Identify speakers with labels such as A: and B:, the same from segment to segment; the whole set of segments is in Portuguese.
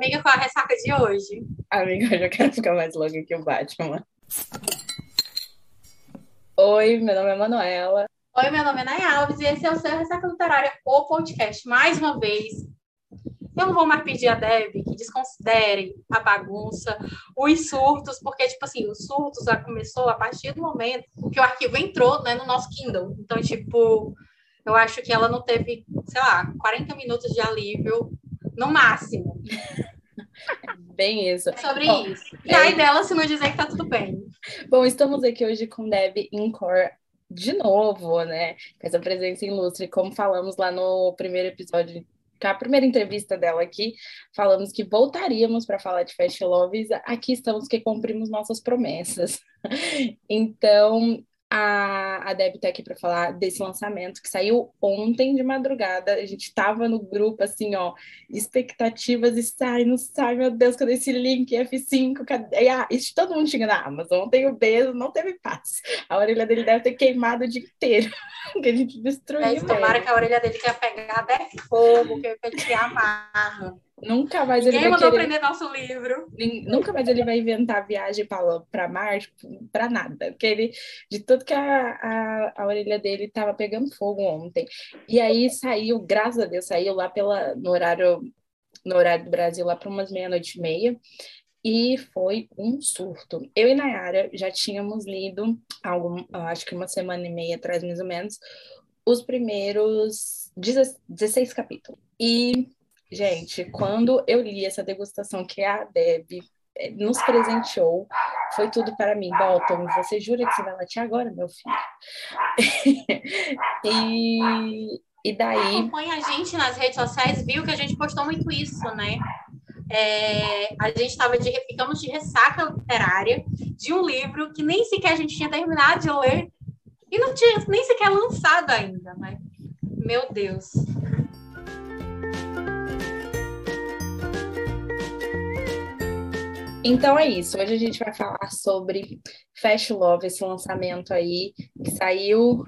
A: Amiga, qual a ressaca de hoje?
B: Amiga, eu já quero ficar mais longa que o Batman. Oi, meu nome é Manuela.
A: Oi, meu nome é Nay Alves e esse é o seu Ressaca Literária, o podcast. Mais uma vez, eu não vou mais pedir a Deb que desconsiderem a bagunça, os surtos, porque, tipo assim, os surtos já começou a partir do momento que o arquivo entrou né, no nosso Kindle. Então, tipo, eu acho que ela não teve, sei lá, 40 minutos de alívio no máximo.
B: Bem isso.
A: É sobre Bom, isso. E é... aí dela se não dizer que tá tudo bem.
B: Bom, estamos aqui hoje com Deb Incor de novo, né? Com essa presença ilustre, como falamos lá no primeiro episódio a primeira entrevista dela aqui, falamos que voltaríamos para falar de Fast Loves. Aqui estamos que cumprimos nossas promessas. Então, a, a Deb tá aqui para falar desse lançamento que saiu ontem de madrugada. A gente tava no grupo, assim, ó, expectativas e sai, não sai, meu Deus, cadê esse link F5? Cadê? Ah, isso todo mundo tinha na Amazon. Ontem o beijo não teve paz. A orelha dele deve ter queimado o dia inteiro, que a gente destruiu. É,
A: tomara que a orelha dele tenha pegado é fogo, que ele te amarra.
B: Nunca mais ele
A: Ninguém
B: vai
A: mandou querer... aprender nosso livro.
B: Nunca mais ele vai inventar viagem para Marte, para nada. Porque ele, de tudo que a, a, a orelha dele estava pegando fogo ontem. E aí saiu, graças a Deus, saiu lá pela, no horário no horário do Brasil, lá para umas meia-noite e meia. E foi um surto. Eu e Nayara já tínhamos lido, algum, acho que uma semana e meia atrás, mais ou menos, os primeiros 16 capítulos. E Gente, quando eu li essa degustação que a Deb eh, nos presenteou, foi tudo para mim. Bolton, você jura que você vai latir agora, meu filho? e, e daí.
A: Acompanha a gente nas redes sociais, viu que a gente postou muito isso, né? É, a gente estava de ficamos de ressaca literária de um livro que nem sequer a gente tinha terminado de ler e não tinha nem sequer lançado ainda, né? Meu Deus.
B: Então é isso. Hoje a gente vai falar sobre Fast Love, esse lançamento aí que saiu.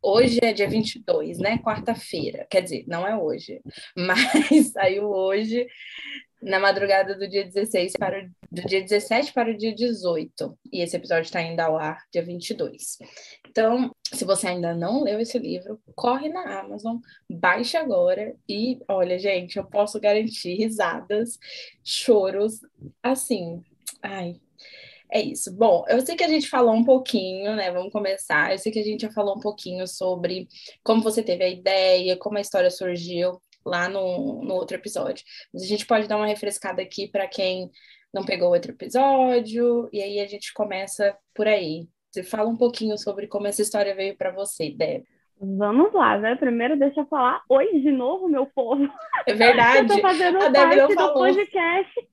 B: Hoje é dia 22, né? Quarta-feira. Quer dizer, não é hoje, mas saiu hoje na madrugada do dia 16 para o, do dia 17 para o dia 18. E esse episódio está indo ao ar dia 22. Então, se você ainda não leu esse livro, corre na Amazon, baixe agora e olha, gente, eu posso garantir risadas, choros, assim. Ai, é isso. Bom, eu sei que a gente falou um pouquinho, né? Vamos começar. Eu sei que a gente já falou um pouquinho sobre como você teve a ideia, como a história surgiu lá no, no outro episódio. Mas a gente pode dar uma refrescada aqui para quem não pegou outro episódio, e aí a gente começa por aí. Você fala um pouquinho sobre como essa história veio para você, Deb.
C: Vamos lá, né? Primeiro deixa eu falar oi de novo, meu povo.
B: É verdade.
C: eu tô fazendo a parte do podcast.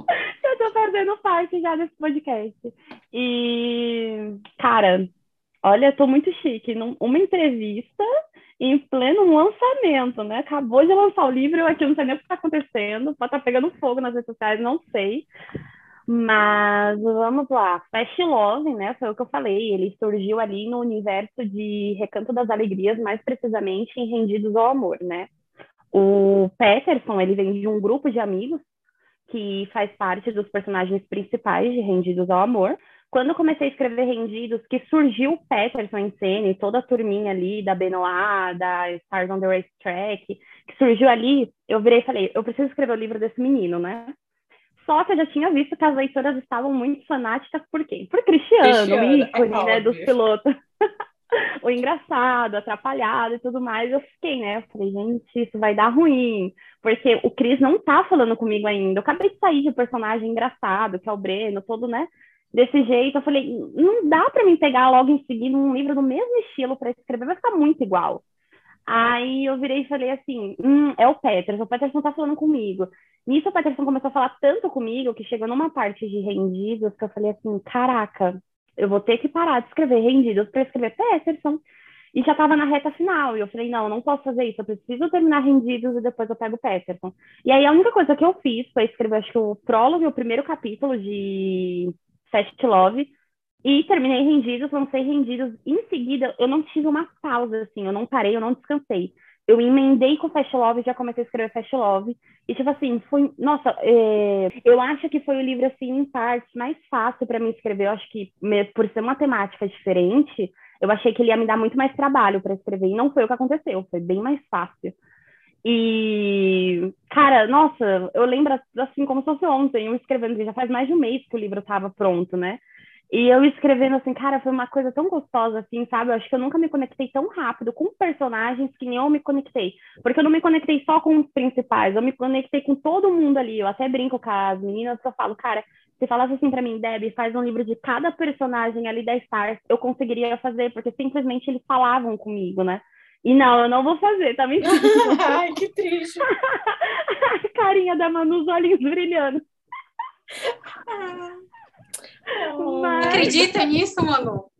C: Eu tô fazendo parte já desse podcast. E, cara, olha, tô muito chique. Uma entrevista em pleno lançamento, né? Acabou de lançar o livro, eu aqui não sei nem o que está acontecendo, pode estar tá pegando fogo nas redes sociais, não sei. Mas vamos lá, Fast Love, né? Foi o que eu falei, ele surgiu ali no universo de Recanto das Alegrias, mais precisamente em Rendidos ao Amor, né? O Peterson, ele vem de um grupo de amigos que faz parte dos personagens principais de Rendidos ao Amor, quando comecei a escrever Rendidos, que surgiu o Peterson em cena e toda a turminha ali da Benoit, da Stars on the Racetrack, que surgiu ali, eu virei e falei, eu preciso escrever o livro desse menino, né? Só que eu já tinha visto que as leitoras estavam muito fanáticas, por quê? Por Cristiano, Cristiano o ícone, é né, dos pilotos. o engraçado, atrapalhado e tudo mais, eu fiquei, né? Eu falei, gente, isso vai dar ruim, porque o Cris não tá falando comigo ainda. Eu acabei de sair de um personagem engraçado, que é o Breno, todo, né? Desse jeito. Eu falei, não dá para mim pegar logo em seguida um livro do mesmo estilo para escrever, vai ficar muito igual. Aí eu virei e falei assim, hum, é o Peterson, o Peterson tá falando comigo. Nisso o Peterson começou a falar tanto comigo que chegou numa parte de rendidos que eu falei assim, caraca, eu vou ter que parar de escrever rendidos para escrever Peterson. E já estava na reta final. E eu falei, não, eu não posso fazer isso. Eu preciso terminar rendidos e depois eu pego o Peterson. E aí a única coisa que eu fiz foi escrever, acho que o prólogo o primeiro capítulo de Fast Love. E terminei Rendidos, lancei Rendidos. Em seguida, eu não tive uma pausa, assim, eu não parei, eu não descansei. eu emendei com Fast Love, já comecei a escrever Fast Love. E, tipo assim, foi. Nossa, é, eu acho que foi o livro, assim, em partes, mais fácil para mim escrever. Eu acho que, por ser uma temática diferente, eu achei que ele ia me dar muito mais trabalho para escrever. E não foi o que aconteceu, foi bem mais fácil. E, cara, nossa, eu lembro assim como se fosse ontem, eu escrevendo, já faz mais de um mês que o livro estava pronto, né? E eu escrevendo assim, cara, foi uma coisa tão gostosa, assim, sabe? Eu acho que eu nunca me conectei tão rápido com personagens que nem eu me conectei. Porque eu não me conectei só com os principais, eu me conectei com todo mundo ali. Eu até brinco com as meninas, eu falo, cara, se falasse assim para mim, Deb, faz um livro de cada personagem ali da Stars, eu conseguiria fazer, porque simplesmente eles falavam comigo, né? E não, eu não vou fazer, tá me
B: Ai, que triste.
C: A carinha da Manu, os olhinhos brilhando.
A: Mas... Acredita nisso, Manu?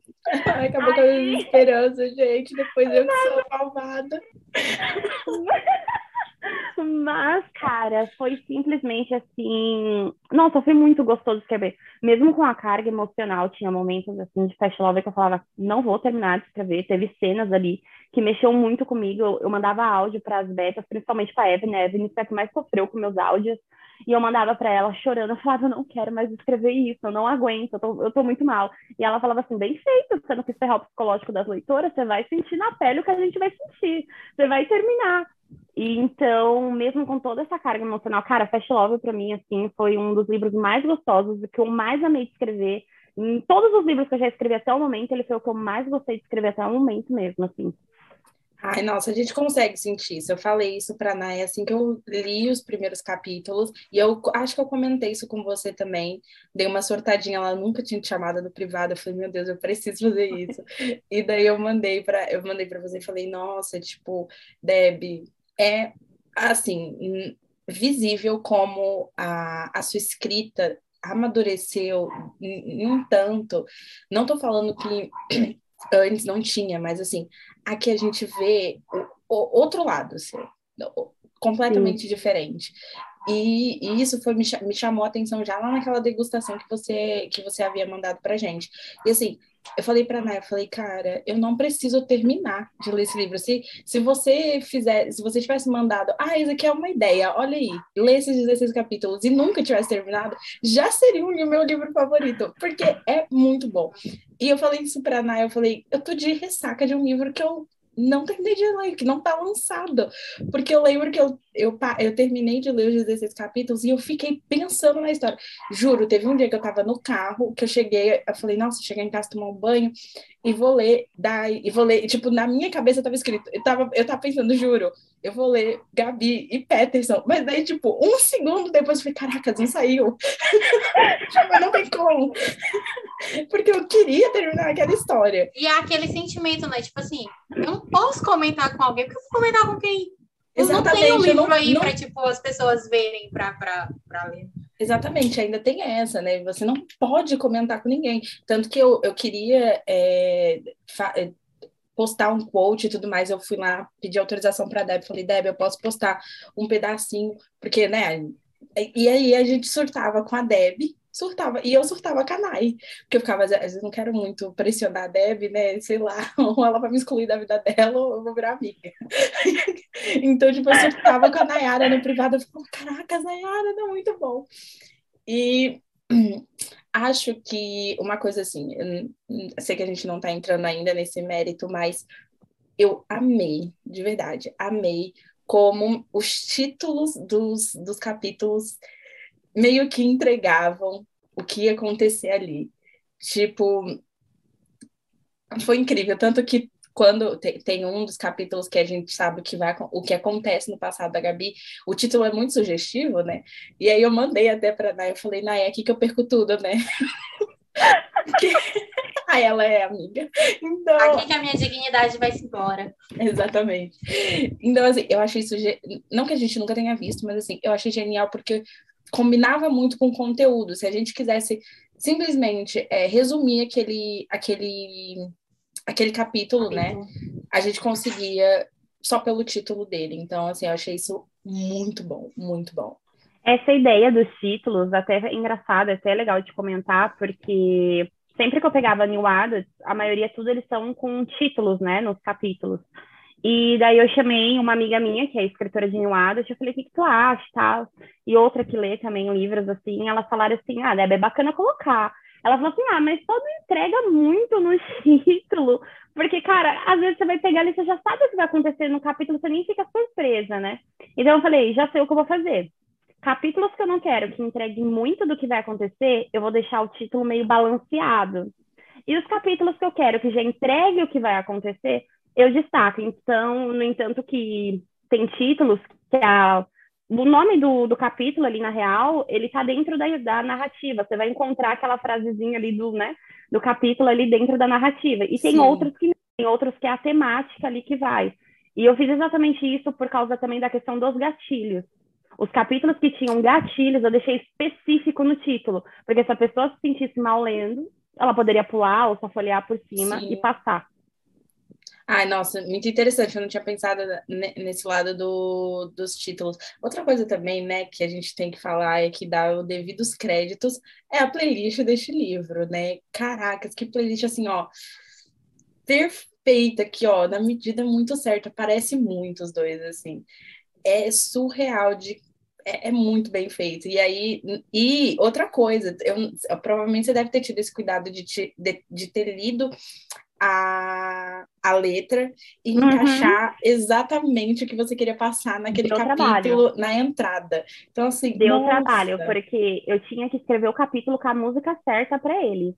B: Ai, acabou com a esperança, gente. Depois eu que sou malvada.
C: Mas, cara, foi simplesmente assim. Nossa, foi muito gostoso escrever. Mesmo com a carga emocional, tinha momentos assim de fast love que eu falava, não vou terminar de escrever. Teve cenas ali que mexeu muito comigo. Eu, eu mandava áudio para as betas, principalmente para a Evan. A Evan foi a que mais sofreu com meus áudios. E eu mandava para ela chorando, eu falava, eu não quero mais escrever isso, eu não aguento, eu tô, eu tô muito mal. E ela falava assim, bem feito, você não quis ferrar o psicológico das leitoras, você vai sentir na pele o que a gente vai sentir, você vai terminar. E então, mesmo com toda essa carga emocional, cara, Fast Love para mim, assim, foi um dos livros mais gostosos, que eu mais amei de escrever. Em todos os livros que eu já escrevi até o momento, ele foi o que eu mais gostei de escrever até o momento mesmo, assim.
B: Ai, nossa, a gente consegue sentir isso. Eu falei isso para Naya assim que eu li os primeiros capítulos, e eu acho que eu comentei isso com você também. Dei uma sortadinha, ela nunca tinha te chamado no privado. Eu falei, meu Deus, eu preciso fazer isso. e daí eu mandei para eu mandei para você e falei, nossa, tipo, Deb, é assim, visível como a, a sua escrita amadureceu um tanto. Não estou falando que antes não tinha, mas assim, aqui a gente vê o, o outro lado, assim, completamente Sim. diferente. E, e, isso foi me, me chamou a atenção já lá naquela degustação que você que você havia mandado pra gente. E assim, eu falei para Naya, eu falei, cara, eu não preciso terminar de ler esse livro. Se, se você fizer, se você tivesse mandado, ah, isso aqui é uma ideia, olha aí, lê esses 16 capítulos e nunca tivesse terminado, já seria o meu livro favorito, porque é muito bom. E eu falei isso pra Naya, eu falei, eu tô de ressaca de um livro que eu não terminei de ler, que não tá lançado. Porque eu lembro que eu, eu, eu terminei de ler os 16 capítulos e eu fiquei pensando na história. Juro, teve um dia que eu tava no carro, que eu cheguei, eu falei, nossa, cheguei em casa tomar um banho e vou ler, daí, e vou ler, e, tipo, na minha cabeça tava escrito, eu tava, eu tava pensando, juro, eu vou ler Gabi e Peterson, mas daí, tipo, um segundo depois eu falei, caraca, não saiu. tipo, não tem como. Porque eu queria terminar aquela história.
A: E é aquele sentimento, né? Tipo assim, eu não posso comentar com alguém, porque eu vou comentar com quem? Exatamente. Eu não tenho livro não, aí não... para tipo, as pessoas verem para ler.
B: Exatamente, ainda tem essa, né? Você não pode comentar com ninguém. Tanto que eu, eu queria é, é postar um quote e tudo mais, eu fui lá pedir autorização para a Deb, falei, Deb, eu posso postar um pedacinho, porque, né? E aí a gente surtava com a Deb, surtava. E eu surtava com a Nai, porque eu ficava, às vezes, não quero muito pressionar a Deb, né? Sei lá, ou ela vai me excluir da vida dela, ou eu vou virar amiga. então, tipo, eu surtava com a Nayara no privado, eu ficava, caraca, Nayara tá muito bom. E acho que uma coisa assim, sei que a gente não está entrando ainda nesse mérito, mas eu amei, de verdade, amei como os títulos dos, dos capítulos meio que entregavam o que ia acontecer ali. Tipo, foi incrível, tanto que quando tem, um dos capítulos que a gente sabe o que vai o que acontece no passado da Gabi, o título é muito sugestivo, né? E aí eu mandei até para Naya, eu falei, Naya, é aqui que eu perco tudo, né? Porque... Aí ela é amiga. Então...
A: Aqui que a minha dignidade vai se embora.
B: Exatamente. Então, assim, eu achei isso. Não que a gente nunca tenha visto, mas assim, eu achei genial porque combinava muito com o conteúdo. Se a gente quisesse simplesmente é, resumir aquele, aquele, aquele capítulo, né? A gente conseguia só pelo título dele. Então, assim, eu achei isso muito bom, muito bom.
C: Essa ideia dos títulos, até é engraçada, até é legal de comentar, porque sempre que eu pegava New Adults, a maioria tudo eles são com títulos, né, nos capítulos. E daí eu chamei uma amiga minha, que é escritora de New Adult, eu falei, o que, que tu acha, tal? E outra que lê também livros, assim, elas falaram assim, ah, Deb, é bacana colocar. Ela falou assim, ah, mas não entrega muito no título, porque, cara, às vezes você vai pegar ali, você já sabe o que vai acontecer no capítulo, você nem fica surpresa, né? Então eu falei, já sei o que eu vou fazer. Capítulos que eu não quero que entreguem muito do que vai acontecer, eu vou deixar o título meio balanceado. E os capítulos que eu quero que já entregue o que vai acontecer, eu destaco. Então, no entanto, que tem títulos que a, o nome do, do capítulo ali, na real, ele está dentro da, da narrativa. Você vai encontrar aquela frasezinha ali do, né, do capítulo ali dentro da narrativa. E tem Sim. outros que tem outros que é a temática ali que vai. E eu fiz exatamente isso por causa também da questão dos gatilhos. Os capítulos que tinham gatilhos, eu deixei específico no título, porque se a pessoa se sentisse mal lendo, ela poderia pular ou só folhear por cima Sim. e passar.
B: Ai, nossa, muito interessante. Eu não tinha pensado nesse lado do, dos títulos. Outra coisa também, né, que a gente tem que falar é que dá os devidos créditos é a playlist deste livro, né? Caracas, que playlist assim, ó, perfeita aqui, ó, na medida muito certa. Parece muito os dois, assim. É surreal de é, é, muito bem feito. E aí, e outra coisa, eu, eu, provavelmente você deve ter tido esse cuidado de, te, de, de ter lido a, a letra e uhum. encaixar exatamente o que você queria passar naquele Deu capítulo trabalho. na entrada. Então, assim.
C: Deu nossa. trabalho, porque eu tinha que escrever o capítulo com a música certa para ele.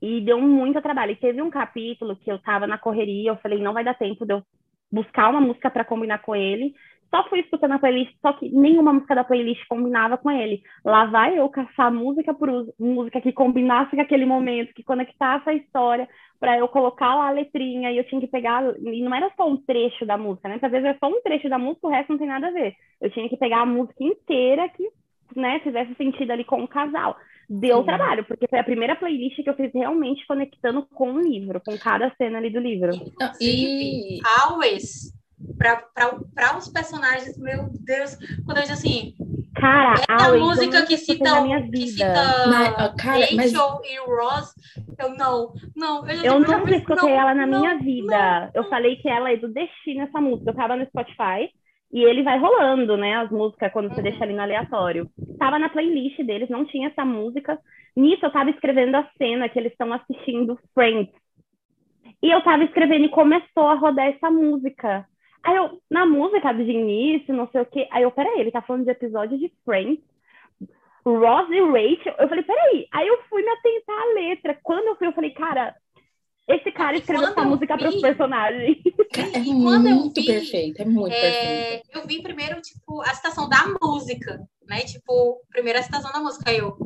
C: E deu muito trabalho. E teve um capítulo que eu tava na correria, eu falei, não vai dar tempo de eu buscar uma música para combinar com ele só fui escutando a playlist, só que nenhuma música da playlist combinava com ele. Lá vai eu caçar música por música que combinasse com aquele momento, que conectasse a história, para eu colocar lá a letrinha, e eu tinha que pegar, e não era só um trecho da música, né? Às vezes é só um trecho da música, o resto não tem nada a ver. Eu tinha que pegar a música inteira que, né, fizesse sentido ali com o casal. Deu Sim. trabalho, porque foi a primeira playlist que eu fiz realmente conectando com o livro, com cada cena ali do livro.
A: E always para os personagens, meu Deus, quando eu digo assim,
C: cara,
A: a música que cita, que cita mas, cara, Rachel mas... e Ross, eu não, não,
C: eu, eu nunca escutei não, ela na não, minha vida. Não, eu falei que ela é do destino essa música. Eu tava no Spotify e ele vai rolando, né, as músicas quando você uhum. deixa ali no aleatório. Tava na playlist deles, não tinha essa música. Nisso eu tava escrevendo a cena que eles estão assistindo Friends. E eu tava escrevendo e começou a rodar essa música. Aí eu, na música de início, não sei o quê. Aí eu, peraí, ele tá falando de episódio de Friends. Ross e Rachel. Eu falei, peraí. Aí eu fui me atentar à letra. Quando eu fui, eu falei, cara, esse cara escreveu essa música para os personagens.
B: É muito vi, perfeito, é muito é, perfeito.
A: Eu vi primeiro, tipo, a citação da música, né? Tipo, primeira citação da música. Aí eu,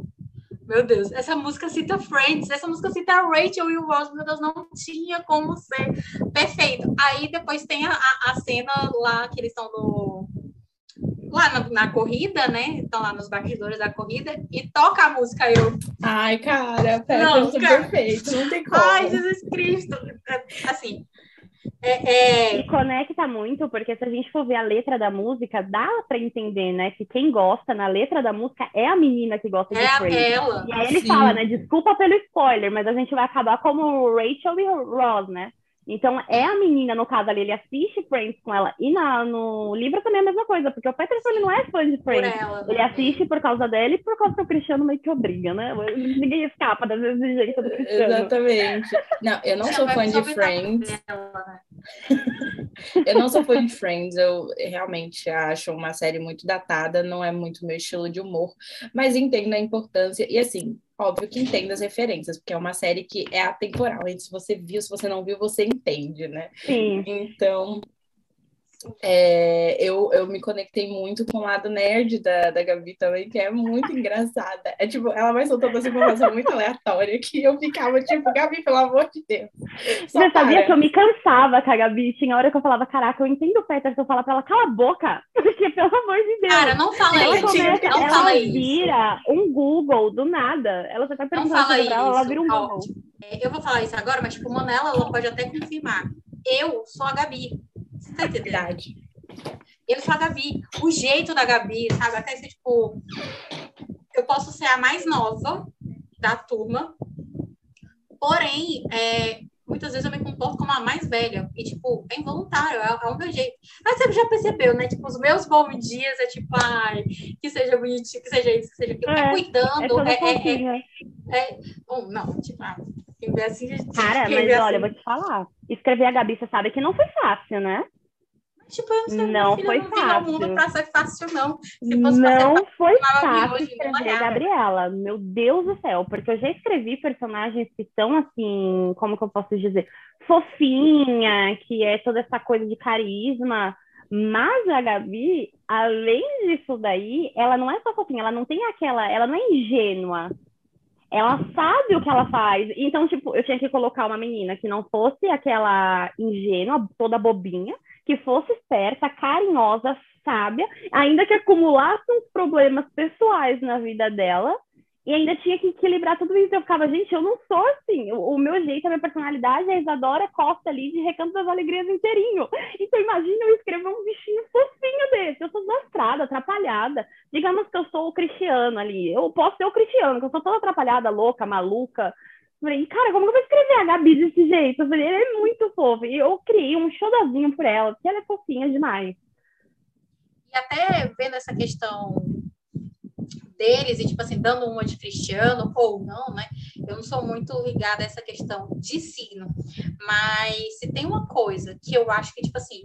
A: meu Deus, essa música cita Friends, essa música cita Rachel e o Ross, meu Deus, não tinha como ser perfeito. Aí depois tem a, a cena lá que eles estão no. Lá na, na, corrida, né? Estão lá nos bastidores da corrida e toca a música eu.
B: Ai, cara, não, cara. perfeito, não tem como.
A: Ai, Jesus Cristo. É, assim, é, é...
C: E conecta muito, porque se a gente for ver a letra da música, dá para entender, né? Que quem gosta na letra da música é a menina que gosta
A: é
C: de Free.
A: Ela.
C: E aí ele Sim. fala, né? Desculpa pelo spoiler, mas a gente vai acabar como Rachel e Ross, né? Então, é a menina, no caso ali, ele assiste Friends com ela. E na, no livro também é a mesma coisa, porque o Peterson ele não é fã de Friends. Ela, né? Ele assiste por causa dela e por causa que o Cristiano meio que obriga, né? Ninguém escapa das exigências do Cristiano.
B: Exatamente. Não, eu não sou fã de Friends. Né? eu não sou fã de Friends, eu realmente acho uma série muito datada, não é muito meu estilo de humor, mas entendo a importância. E assim, óbvio que entendo as referências, porque é uma série que é atemporal. E se você viu, se você não viu, você entende, né?
C: Sim.
B: Então, é, eu, eu me conectei muito com o lado nerd da, da Gabi também, que é muito engraçada. É tipo, ela vai soltando essa informação muito aleatória que eu ficava tipo, Gabi, pelo amor de Deus.
C: Você sabia que eu me cansava com a Gabi? Tinha hora que eu falava, caraca, eu entendo o Peterson falar pra ela, cala a boca, porque pelo amor de Deus.
A: Cara, não fala
C: ela
A: isso.
C: Começa,
A: não
C: ela
A: fala
C: vira isso. um Google do nada. Ela só tá perguntando
A: não fala
C: isso. Ela, ela vira um Google.
A: É, eu vou falar isso agora, mas tipo, Monela, ela pode até confirmar. Eu sou a Gabi. Você tá entendendo? Verdade. Eu sou a Gabi. O jeito da Gabi, sabe? Até ser, tipo, eu posso ser a mais nova da turma, porém, é, muitas vezes eu me comporto como a mais velha. E, tipo, é involuntário, é, é o meu jeito. Mas você já percebeu, né? Tipo, os meus bons dias é tipo, ai, que seja bonitinho, que seja isso, que seja aquilo. É, é cuidando. É, é, é, é, bom, não, tipo, ah, assim,
C: Cara, mas assim. olha, eu vou te falar. Escrever a Gabi, você sabe que não foi fácil, né?
A: Tipo, eu não sei, não filha, foi não fácil. mundo pra ser fácil, não.
C: Se fosse não ser foi fácil escrever a Gabriela. Meu Deus do céu, porque eu já escrevi personagens que são assim, como que eu posso dizer, fofinha, que é toda essa coisa de carisma. Mas a Gabi, além disso daí, ela não é só fofinha, ela não tem aquela, ela não é ingênua. Ela sabe o que ela faz. Então, tipo, eu tinha que colocar uma menina que não fosse aquela ingênua, toda bobinha, que fosse esperta, carinhosa, sábia, ainda que acumulasse uns problemas pessoais na vida dela, e ainda tinha que equilibrar tudo isso. Eu ficava, gente, eu não sou assim. O, o meu jeito, a minha personalidade a Isadora Costa ali de Recanto das Alegrias inteirinho. Então, imagina eu escrever um bichinho fofinho desse. Eu sou desastrada, atrapalhada. Digamos que eu sou o Cristiano ali. Eu posso ser o Cristiano, que eu sou toda atrapalhada, louca, maluca, Falei, cara, como que eu vou escrever a Gabi desse jeito? Eu falei, ela é muito fofa. E eu criei um xodozinho por ela, porque ela é fofinha demais.
A: E até vendo essa questão deles, e tipo assim, dando uma de cristiano ou não, né? Eu não sou muito ligada a essa questão de signo. Mas se tem uma coisa que eu acho que, tipo assim,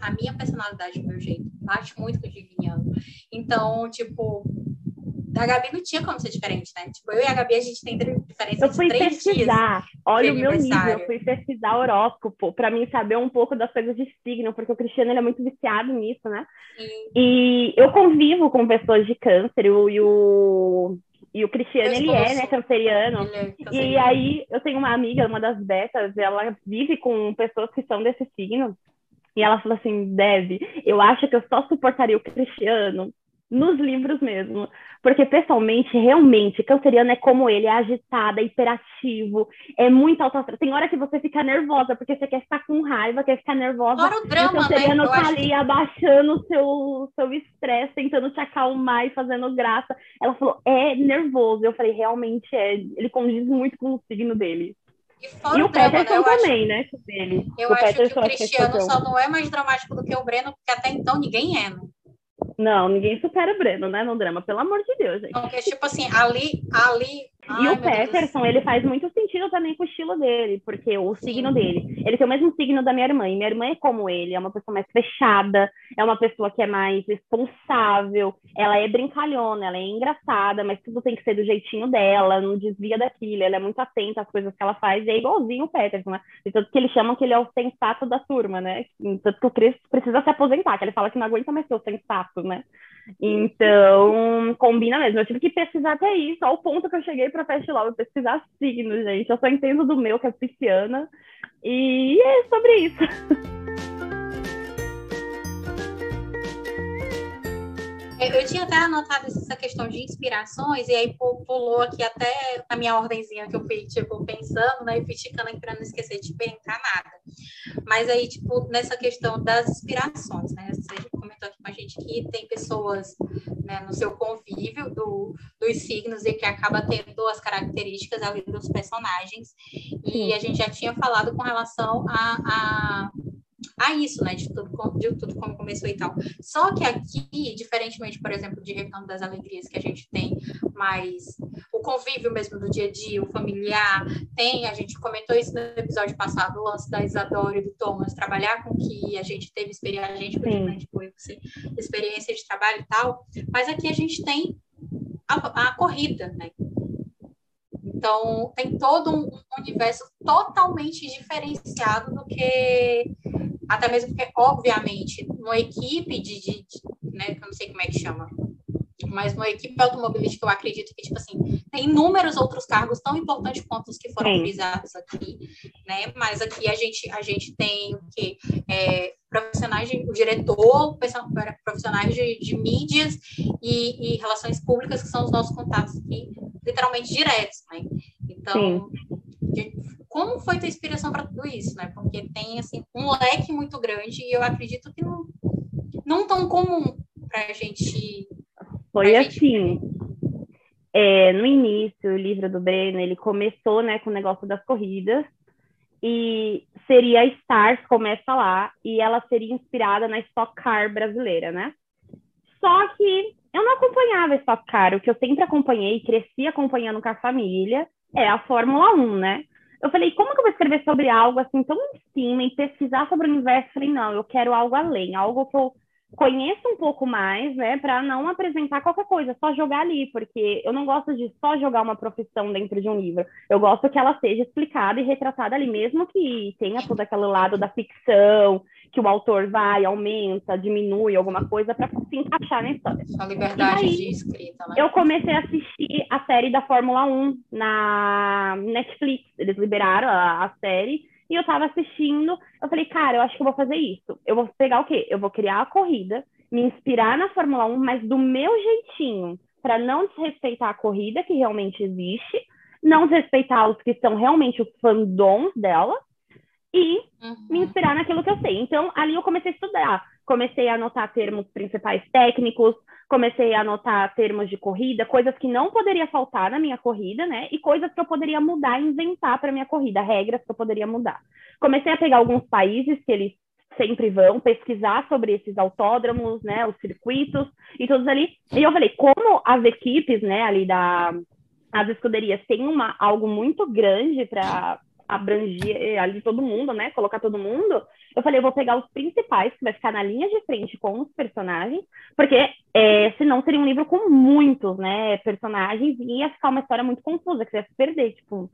A: a minha personalidade, o meu jeito, bate muito com o Diviniano. Então, tipo, a Gabi não tinha como ser diferente, né? Tipo, eu e a Gabi, a gente tem diferença
C: eu fui
A: de três
C: pesquisar. Dias Olha o meu nível, eu fui pesquisar horóscopo para mim saber um pouco das coisas de signo, porque o Cristiano ele é muito viciado nisso, né? Sim. E eu convivo com pessoas de câncer, e o, e o Cristiano, ele é, né, canceriano. É canceriano. E aí, eu tenho uma amiga, uma das betas, ela vive com pessoas que são desse signo. E ela falou assim, Deve, eu acho que eu só suportaria o Cristiano nos livros mesmo. Porque, pessoalmente, realmente, canceriano é como ele, é agitada, é hiperativo, é muito autoastral. Tem hora que você fica nervosa, porque você quer ficar com raiva, quer ficar nervosa.
A: Fora o drama,
C: o canceriano né? tá ali abaixando o seu, seu estresse, tentando te acalmar e fazendo graça. Ela falou, é nervoso. Eu falei, realmente é. Ele condiz muito com o signo dele.
A: E, e o, Peterson
C: né? também, acho... né? Dele.
A: Eu o acho Peterson que o Cristiano só não é mais dramático do que o Breno, porque até então ninguém é, né?
C: Não, ninguém supera o Breno, né, no drama, pelo amor de Deus, gente.
A: Porque, tipo assim, ali, ali
C: e o Peterson, ele faz muito sentido também com o estilo dele, porque o signo dele, ele tem o mesmo signo da minha irmã, e minha irmã é como ele, é uma pessoa mais fechada, é uma pessoa que é mais responsável, ela é brincalhona, ela é engraçada, mas tudo tem que ser do jeitinho dela, não desvia daquilo, ela é muito atenta às coisas que ela faz, e é igualzinho o Peterson, né? E tanto que eles chamam que ele é o sensato da turma, né? Tanto que o Chris precisa se aposentar, que ele fala que não aguenta mais ser o sensato, né? Então, combina mesmo. Eu tive que pesquisar até isso, ao ponto que eu cheguei para Fast Love, pesquisar signos, gente. Eu só entendo do meu, que é pisciana. E é sobre isso.
A: Eu tinha até anotado essa questão de inspirações, e aí pulou aqui até a minha ordenzinha que eu fui, tipo, pensando, né? E fui ticando aqui para não esquecer de perguntar nada. Mas aí, tipo, nessa questão das inspirações, né? Você comentou aqui com a gente que tem pessoas né, no seu convívio do, dos signos e que acaba tendo as características ali dos personagens. E a gente já tinha falado com relação a, a a isso, né, de tudo, de tudo como começou e tal. Só que aqui, diferentemente, por exemplo, de Recanto das Alegrias, que a gente tem mais o convívio mesmo do dia a dia, o familiar, tem, a gente comentou isso no episódio passado, o lance da Isadora e do Thomas, trabalhar com que a gente teve experiência, a gente, principalmente, foi experiência de trabalho e tal, mas aqui a gente tem a, a corrida, né, então, tem todo um universo totalmente diferenciado do que até mesmo porque, obviamente, uma equipe de, de, de né, eu não sei como é que chama, mas uma equipe automobilística, eu acredito que, tipo assim, tem inúmeros outros cargos tão importantes quanto os que foram frisados aqui, né? Mas aqui a gente, a gente tem o que? É, profissionais, de, o diretor, profissionais de, de mídias e, e, relações públicas, que são os nossos contatos aqui, literalmente diretos, né? Então, como foi tua inspiração para tudo isso, né? Porque tem assim um leque muito grande e eu acredito que não, não tão comum para a gente.
C: Foi assim. Gente... É, no início, o livro do Breno, ele começou né, com o negócio das corridas. e seria a Stars, começa lá, e ela seria inspirada na Stock Car brasileira, né? Só que eu não acompanhava a Stock Car, o que eu sempre acompanhei, cresci acompanhando com a família, é a Fórmula 1, né? Eu falei, como que eu vou escrever sobre algo assim tão em cima e pesquisar sobre o universo? Eu falei, não, eu quero algo além, algo que eu conheça um pouco mais, né, para não apresentar qualquer coisa, só jogar ali, porque eu não gosto de só jogar uma profissão dentro de um livro. Eu gosto que ela seja explicada e retratada ali, mesmo que tenha todo aquele lado da ficção, que o autor vai, aumenta, diminui alguma coisa para se encaixar na história.
A: A liberdade aí, de escrita, né?
C: Eu comecei a assistir a série da Fórmula 1 na Netflix. Eles liberaram a, a série e eu tava assistindo, eu falei, cara, eu acho que eu vou fazer isso. Eu vou pegar o quê? Eu vou criar a corrida, me inspirar na Fórmula 1, mas do meu jeitinho, para não desrespeitar a corrida que realmente existe, não desrespeitar os que são realmente os fandoms dela e uhum. me inspirar naquilo que eu sei. Então, ali eu comecei a estudar, comecei a anotar termos principais técnicos, comecei a anotar termos de corrida, coisas que não poderia faltar na minha corrida, né? E coisas que eu poderia mudar inventar para minha corrida, regras que eu poderia mudar. Comecei a pegar alguns países que eles sempre vão pesquisar sobre esses autódromos, né, os circuitos e todos ali. E eu falei, como as equipes, né, ali da as escuderias têm uma algo muito grande para abranger ali todo mundo, né, colocar todo mundo, eu falei, eu vou pegar os principais, que vai ficar na linha de frente com os personagens, porque é, senão seria um livro com muitos, né, personagens, e ia ficar uma história muito confusa, que você ia se perder, tipo,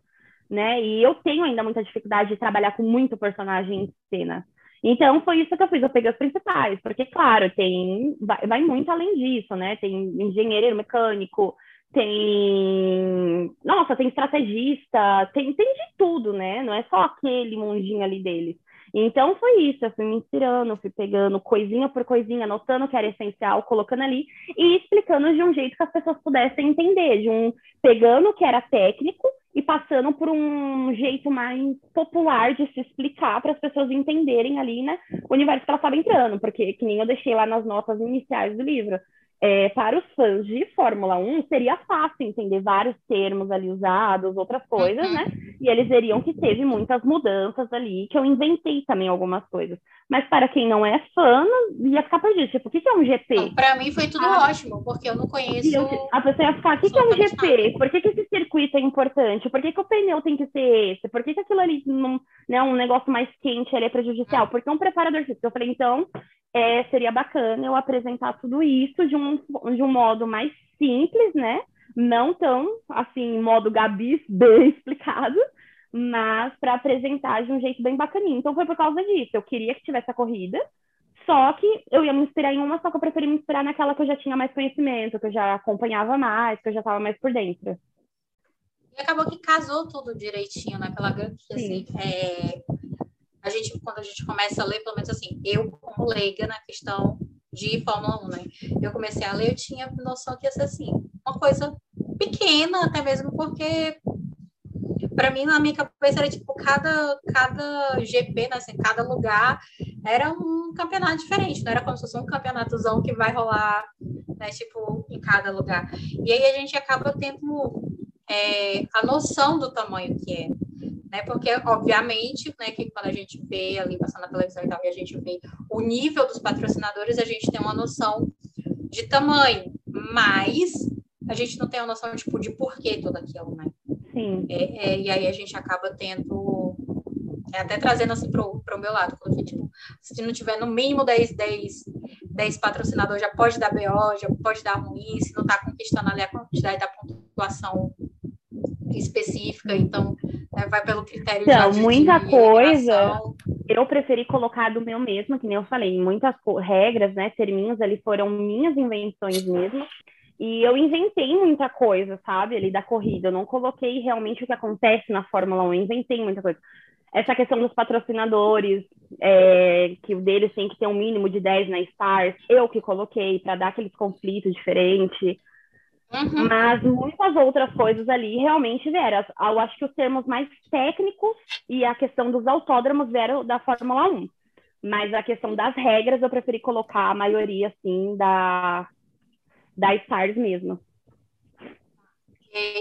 C: né, e eu tenho ainda muita dificuldade de trabalhar com muito personagem em cena. Então, foi isso que eu fiz, eu peguei os principais, porque, claro, tem, vai, vai muito além disso, né, tem engenheiro mecânico, tem. Nossa, tem estrategista, tem, tem de tudo, né? Não é só aquele mundinho ali deles. Então foi isso, eu fui me inspirando, fui pegando coisinha por coisinha, anotando o que era essencial, colocando ali e explicando de um jeito que as pessoas pudessem entender, de um pegando o que era técnico e passando por um jeito mais popular de se explicar para as pessoas entenderem ali, né, o universo que ela estava entrando, porque que nem eu deixei lá nas notas iniciais do livro é, para os fãs de Fórmula 1, seria fácil entender vários termos ali usados, outras coisas, uhum. né? E eles veriam que teve muitas mudanças ali, que eu inventei também algumas coisas. Mas para quem não é fã, ia ficar perdido. Tipo, o que é um GP?
A: Para mim foi tudo ah, ótimo, porque eu não conheço.
C: Eu, a pessoa ia ficar, o que, que é um GP? Por que, que esse circuito é importante? Por que, que o pneu tem que ser esse? Por que, que aquilo ali, não, né, um negócio mais quente ali é prejudicial? Hum. Porque um preparador físico. Eu falei, então, é, seria bacana eu apresentar tudo isso de um, de um modo mais simples, né? Não tão, assim, modo Gabi, bem explicado, mas para apresentar de um jeito bem bacaninho. Então foi por causa disso. Eu queria que tivesse a corrida, só que eu ia me inspirar em uma, só que eu preferi me inspirar naquela que eu já tinha mais conhecimento, que eu já acompanhava mais, que eu já estava mais por dentro.
A: E acabou que casou tudo direitinho, né? Pela assim, é, a gente, quando a gente começa a ler, pelo menos assim, eu como leiga na questão de Fórmula 1, né? Eu comecei a ler, eu tinha noção que ia ser assim, uma coisa pequena, até mesmo porque para mim na minha cabeça era tipo cada cada GP, né, assim, cada lugar era um campeonato diferente, não era como se fosse um campeonatozão que vai rolar, né, tipo em cada lugar. E aí a gente acaba tendo é, a noção do tamanho que é né? Porque, obviamente, né, que quando a gente vê ali passando na televisão e tal, e a gente vê o nível dos patrocinadores, a gente tem uma noção de tamanho, mas a gente não tem uma noção tipo, de porquê tudo aquilo, né?
C: Sim.
A: É, é, e aí a gente acaba tendo. É, até trazendo assim para o meu lado, quando eu, tipo, se não tiver no mínimo 10, 10, 10 patrocinadores, já pode dar BO, já pode dar ruim, se não está conquistando ali a quantidade da pontuação específica, então né, vai pelo critério
C: então,
A: de
C: muita coisa eu preferi colocar do meu mesmo, que nem eu falei, muitas regras, né, terminhos ali foram minhas invenções mesmo, e eu inventei muita coisa, sabe, ali da corrida, eu não coloquei realmente o que acontece na Fórmula 1, eu inventei muita coisa. Essa questão dos patrocinadores, é, que o deles tem que ter um mínimo de 10 na Stars, eu que coloquei para dar aqueles conflitos diferentes. Uhum. Mas muitas outras coisas ali realmente vieram. Eu acho que os termos mais técnicos e a questão dos autódromos vieram da Fórmula 1. Mas a questão das regras eu preferi colocar a maioria, assim, da, da Stars mesmo.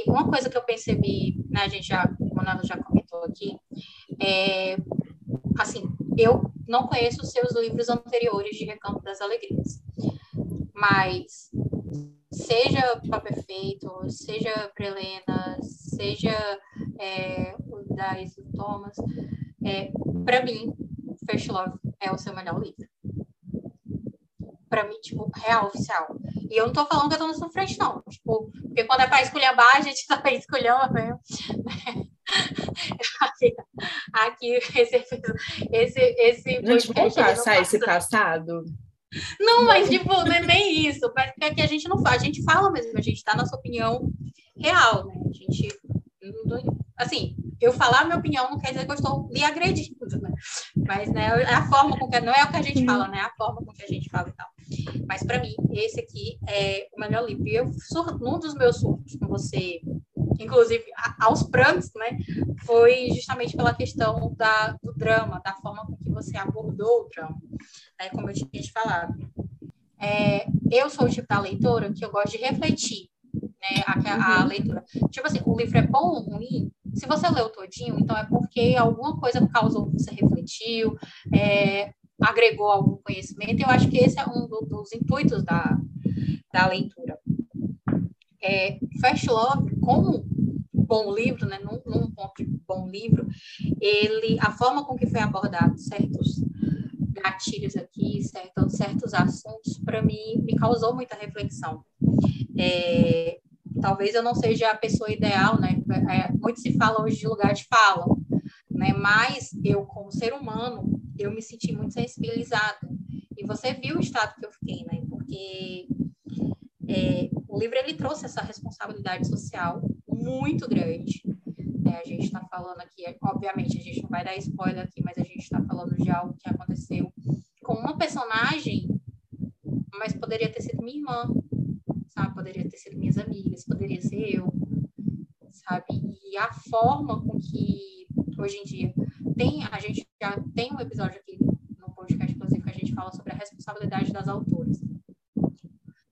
A: Uma coisa que eu percebi, né, a gente já, o Nando já comentou aqui, É, assim, eu não conheço os seus livros anteriores de Recanto das Alegrias, mas seja Pá Perfeito, seja Prelena, seja é, o da Isis Thomas, é, para mim, First Love é o seu melhor livro. Para mim, tipo, real, oficial. E eu não tô falando que eu tô na sua frente, não. Tipo, porque quando é pra esculhambar, a gente tá esculhando mesmo. aqui, aqui, esse, esse, esse
B: gente, vamos passar esse passado?
A: Não, mas tipo, não é nem isso. É que a gente não fala, a gente fala mesmo, a gente dá nossa opinião real, né? A gente. Assim, eu falar minha opinião não quer dizer que eu estou lhe agredindo, né? Mas né, é a forma com que. Não é o que a gente fala, né? É a forma com que a gente fala e tal. Mas para mim, esse aqui é o melhor livro. E eu, num dos meus surtos com você, inclusive aos prantos, né? Foi justamente pela questão da, do drama, da forma com que você abordou o drama, né, como eu tinha te falado. É, eu sou o tipo da leitora que eu gosto de refletir né, a, a uhum. leitura. Tipo assim, o livro é bom ou ruim? Se você leu todinho, então é porque alguma coisa causou que você refletiu, é, agregou algum conhecimento. Eu acho que esse é um do, dos intuitos da, da leitura. É, Love, como bom livro, né, num, num ponto de bom livro, ele, a forma com que foi abordado certos gatilhos aqui, certos, certos assuntos, para mim, me causou muita reflexão. É, talvez eu não seja a pessoa ideal, né? É, muito se fala hoje de lugar de fala, né? Mas eu, como ser humano, eu me senti muito sensibilizada. E você viu o estado que eu fiquei, né? Porque é, o livro ele trouxe essa responsabilidade social muito grande. Né? A gente está falando aqui, obviamente, a gente não vai dar spoiler aqui, mas a gente está falando de algo que aconteceu com uma personagem, mas poderia ter sido minha irmã, sabe? Poderia ter sido minhas amigas, poderia ser eu, sabe? E a forma com que hoje em dia tem, a gente já tem um episódio aqui no podcast, inclusive, que a gente fala sobre a responsabilidade das autoras.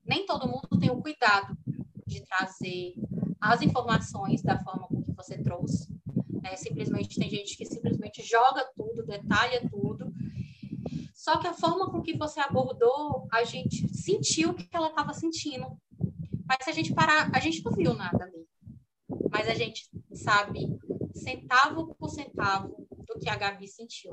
A: Nem todo mundo tem o cuidado de trazer as informações da forma com que você trouxe. Né? Simplesmente tem gente que simplesmente joga tudo, detalha tudo. Só que a forma com que você abordou, a gente sentiu o que ela estava sentindo. Mas se a gente parar, a gente não viu nada ali. Mas a gente sabe centavo por centavo do que a Gabi sentiu.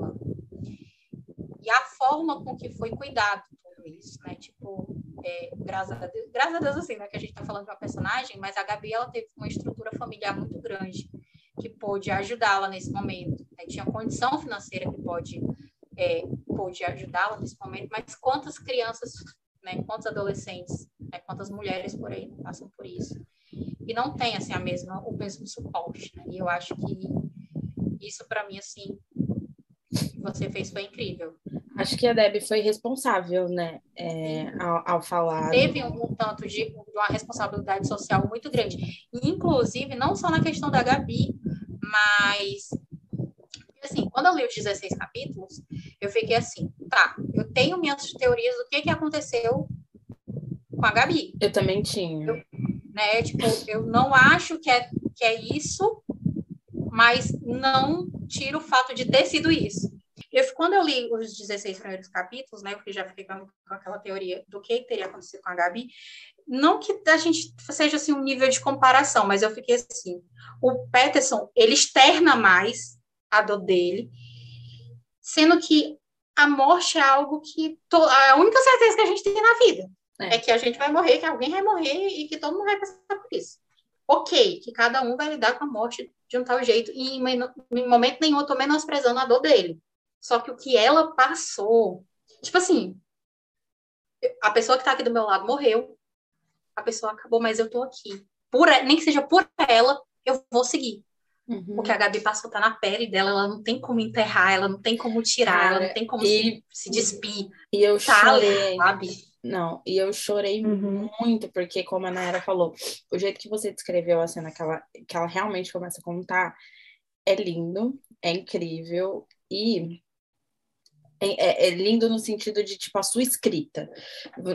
A: E a forma com que foi cuidado tudo isso, né? Tipo, é, graças, a Deus, graças a Deus, assim, né? Que a gente tá falando de uma personagem, mas a Gabi, ela teve uma estrutura familiar muito grande que pôde ajudá-la nesse momento. Né? Tinha condição financeira que pode, é, pôde ajudá-la nesse momento, mas quantas crianças, né? Quantos adolescentes, né? quantas mulheres por aí passam por isso? E não tem, assim, a mesma, o mesmo suporte, né? E eu acho que isso, para mim, assim, que você fez foi incrível.
B: Acho que a Deb foi responsável, né, é, ao, ao, falar.
A: Teve um, tanto de, uma responsabilidade social muito grande. E, inclusive, não só na questão da Gabi, mas. Assim, quando eu li os 16 capítulos, eu fiquei assim, tá, eu tenho minhas teorias do que, que aconteceu com a Gabi.
B: Eu também tinha.
A: Eu, né, tipo, eu não acho que é, que é isso, mas não tira o fato de ter sido isso. Eu, quando eu li os 16 primeiros capítulos, né, eu já fiquei com, aquela teoria do que teria acontecido com a Gabi, não que a gente seja assim um nível de comparação, mas eu fiquei assim, o Peterson, ele externa mais a dor dele, sendo que a morte é algo que to, a única certeza que a gente tem na vida é. é que a gente vai morrer, que alguém vai morrer e que todo mundo vai passar por isso. Ok, que cada um vai lidar com a morte de um tal jeito, e em, momento nenhum eu tô menosprezando a dor dele. Só que o que ela passou, tipo assim, a pessoa que tá aqui do meu lado morreu, a pessoa acabou, mas eu tô aqui. Por, nem que seja por ela, eu vou seguir. Uhum. O que a Gabi passou tá na pele dela, ela não tem como enterrar, ela não tem como tirar, Cara, ela não tem como e, se, se despir.
B: E eu tá, chorei. Sabe? Não, e eu chorei uhum. muito, porque, como a Nayara falou, o jeito que você descreveu a cena que ela, que ela realmente começa a contar é lindo, é incrível, e é, é, lindo no sentido de, tipo, a sua escrita,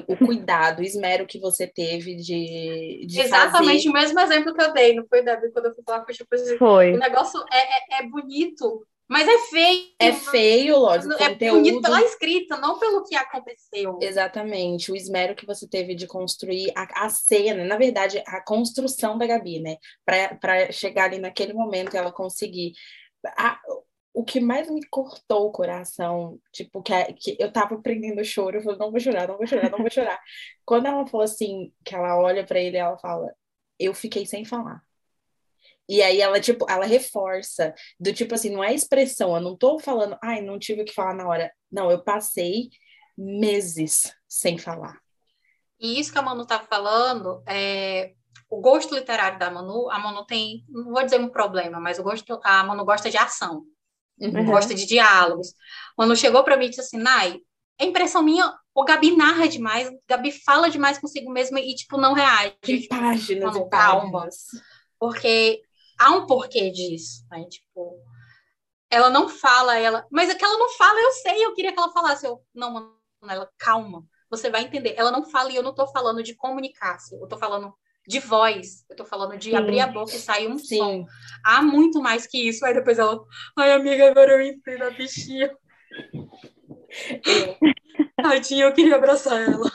B: o cuidado, o esmero que você teve de, de
A: Exatamente
B: fazer...
A: o mesmo exemplo que eu dei, não foi, Davi, quando eu fui falar com tipo, assim,
C: foi.
A: o negócio é, é, é bonito, Mas é feio.
B: É feio, lógico.
A: É conteúdo... bonito pela escrita, não pelo que aconteceu.
B: Exatamente. O esmero que você teve de construir a, a cena, na verdade, a construção da Gabi, né? Para chegar ali naquele momento e ela conseguir. A, o que mais me cortou o coração, tipo, que, que eu tava prendendo choro, eu falei, não vou chorar, não vou chorar, não vou chorar. Quando ela falou assim, que ela olha para ele ela fala, eu fiquei sem falar. E aí ela, tipo, ela reforça, do tipo assim, não é expressão, eu não tô falando, ai, não tive o que falar na hora. Não, eu passei meses sem falar.
A: E isso que a Manu tá falando, é, o gosto literário da Manu, a Manu tem, não vou dizer um problema, mas o gosto, a Manu gosta de ação, uhum. gosta de diálogos. Manu chegou para mim e disse assim, Nai, a impressão minha, o Gabi narra demais, o Gabi fala demais consigo mesma e, tipo, não reage.
B: Tem
A: tipo,
B: páginas Manu, calma.
A: Porque há um porquê disso, né? Tipo, ela não fala, ela, mas é que ela não fala, eu sei, eu queria que ela falasse, eu, não, ela, calma, você vai entender. Ela não fala e eu não tô falando de comunicar, eu tô falando de voz, eu tô falando de Sim. abrir a boca e sair um Sim. som. Há muito mais que isso. Aí depois ela, ai amiga, agora eu entendo a bichinha. Tadinha, eu queria abraçar ela.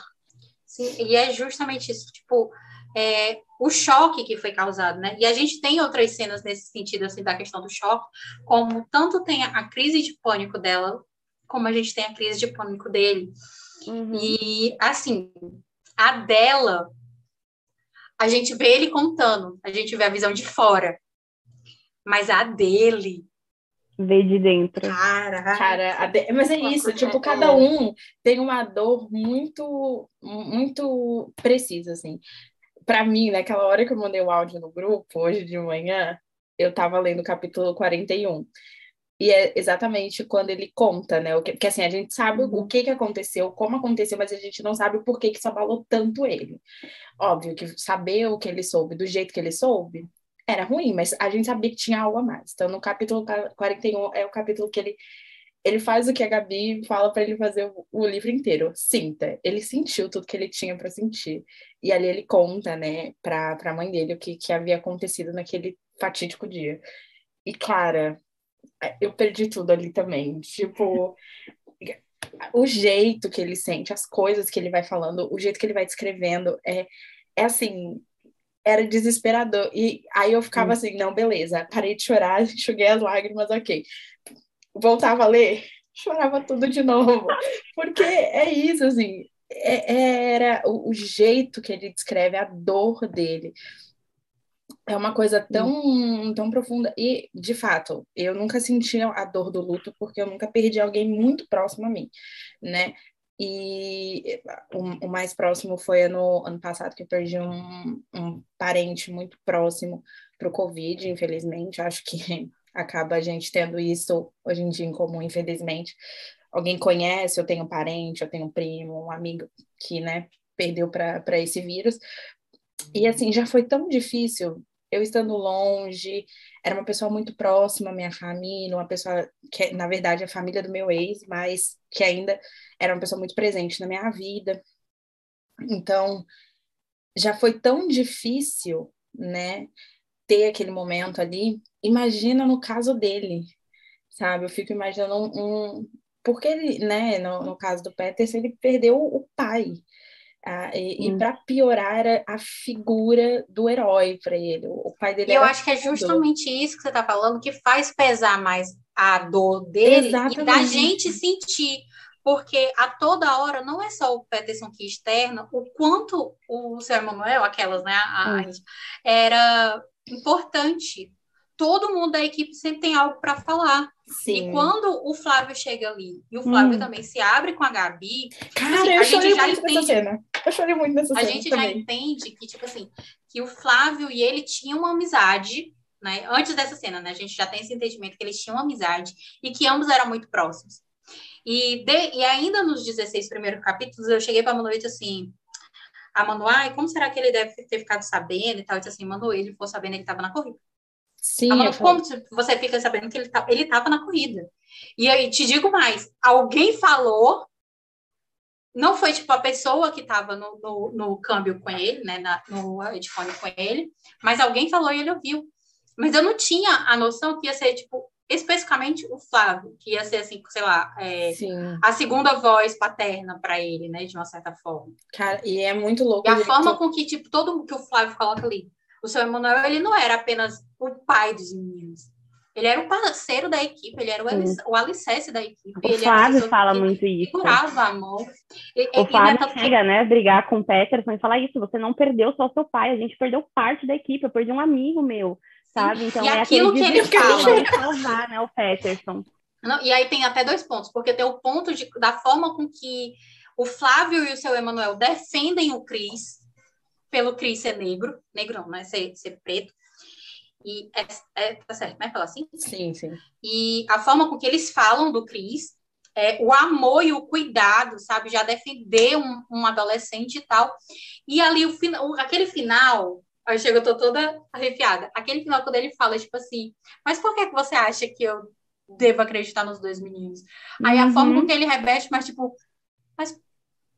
A: Sim, e é justamente isso, tipo, é, o choque que foi causado, né? E a gente tem outras cenas nesse sentido, assim, da questão do choque, como tanto tem a, a crise de pânico dela, como a gente tem a crise de pânico dele. Uhum. E, assim, a dela, a gente vê ele contando, a gente vê a visão de fora. Mas a dele.
C: Vê de dentro.
B: Cara, cara de... mas é isso, tipo, cada um tem uma dor muito, muito precisa, assim para mim, naquela hora que eu mandei o áudio no grupo, hoje de manhã, eu estava lendo o capítulo 41. E é exatamente quando ele conta, né? O que, porque assim, a gente sabe uhum. o que, que aconteceu, como aconteceu, mas a gente não sabe o porquê que isso abalou tanto ele. Óbvio que saber o que ele soube do jeito que ele soube era ruim, mas a gente sabia que tinha algo a mais. Então, no capítulo 41 é o capítulo que ele ele faz o que a Gabi fala para ele fazer o, o, livro inteiro. Sinta. Ele sentiu tudo que ele tinha para sentir. E ali ele conta, né, para a mãe dele o que, que havia acontecido naquele fatídico dia. E, cara, eu perdi tudo ali também. Tipo, o jeito que ele sente, as coisas que ele vai falando, o jeito que ele vai descrevendo, é, é assim. Era desesperador. E aí eu ficava assim, não, beleza, parei de chorar, enxuguei as lágrimas, ok voltava a ler, chorava tudo de novo. Porque é isso, assim, é, é, era o, o, jeito que ele descreve a dor dele. É uma coisa tão, tão profunda. E, de fato, eu nunca senti a dor do luto porque eu nunca perdi alguém muito próximo a mim, né? E o, o mais próximo foi ano, ano passado, que eu perdi um, um parente muito próximo para o Covid, infelizmente. Acho que acaba a gente tendo isso hoje em dia em comum, infelizmente. Alguém conhece, eu tenho parente, eu tenho um primo, um amigo que, né, perdeu para esse vírus. E assim, já foi tão difícil eu estando longe, era uma pessoa muito próxima à minha família, uma pessoa que, na verdade, é a família do meu ex, mas que ainda era uma pessoa muito presente na minha vida. Então, já foi tão difícil, né, ter aquele momento ali, imagina no caso dele, sabe? Eu fico imaginando um. um porque ele, né, no, no caso do Peterson, ele perdeu o pai. Ah, e, hum. e para piorar, era a figura do herói para ele. O pai dele.
A: E eu acho que é justamente isso que você está falando que faz pesar mais a dor dele Exatamente. e da gente sentir. Porque a toda hora não é só o Peterson que externa, o quanto o seu Emanuel, aquelas, né, a, hum. era importante. Todo mundo da equipe sempre tem algo para falar. Sim. E quando o Flávio chega ali e o Flávio hum. também se abre com a Gabi,
B: Cara, assim, eu a gente já entende. Eu chorei muito nessa
A: a
B: cena.
A: A gente
B: também.
A: já entende que, tipo assim, que o Flávio e ele tinham uma amizade, né? Antes dessa cena, né? A gente já tem esse entendimento que eles tinham uma amizade e que ambos eram muito próximos. E, de, e ainda nos 16 primeiros capítulos, eu cheguei para Manu e disse assim: a Manu, ai, como será que ele deve ter ficado sabendo e tal? Eu disse assim, Manu, ele ficou sabendo que ele estava na corrida.
B: Sim.
A: Manu, como você fica sabendo que ele tá, ele estava na corrida? E aí, te digo mais, alguém falou, não foi tipo a pessoa que estava no, no, no, câmbio com ele, né, na, no headphone com ele, mas alguém falou e ele ouviu. Mas eu não tinha a noção que ia ser, tipo, especificamente o Flávio, que ia ser, assim, sei lá, é, a segunda voz paterna para ele, né, de uma certa forma.
B: Cara, e é muito louco.
A: E a forma com que, tipo, todo que o Flávio coloca ali. O seu Emanuel, ele não era apenas o pai dos meninos. Ele era o parceiro da equipe, ele era o, alic o alicerce da equipe.
C: O Flávio fala muito isso.
A: Segurava a mão.
C: E, o Flávio e, chega, né, brigar com o Peterson e falar isso, você não perdeu só seu pai, a gente perdeu parte da equipe, eu perdi um amigo meu, sabe? Então
A: e
C: é
A: aquilo que ele fala.
C: salvar, né, o Peterson.
A: Não, e aí tem até dois pontos, porque tem o ponto de, da forma com que o Flávio e o seu Emanuel defendem o Cris, pelo Cris ser negro, negro não, né, ser, ser preto, e é, é, tá certo, né? Falar assim?
B: Sim, sim.
A: E a forma com que eles falam do Cris, é, o amor e o cuidado, sabe? Já defender um, um adolescente e tal. E ali, o, o, aquele final, aí chega, eu tô toda arrepiada. Aquele final, quando ele fala, tipo assim, mas por que, que você acha que eu devo acreditar nos dois meninos? Aí a forma com uhum. que ele rebete, mas tipo, mas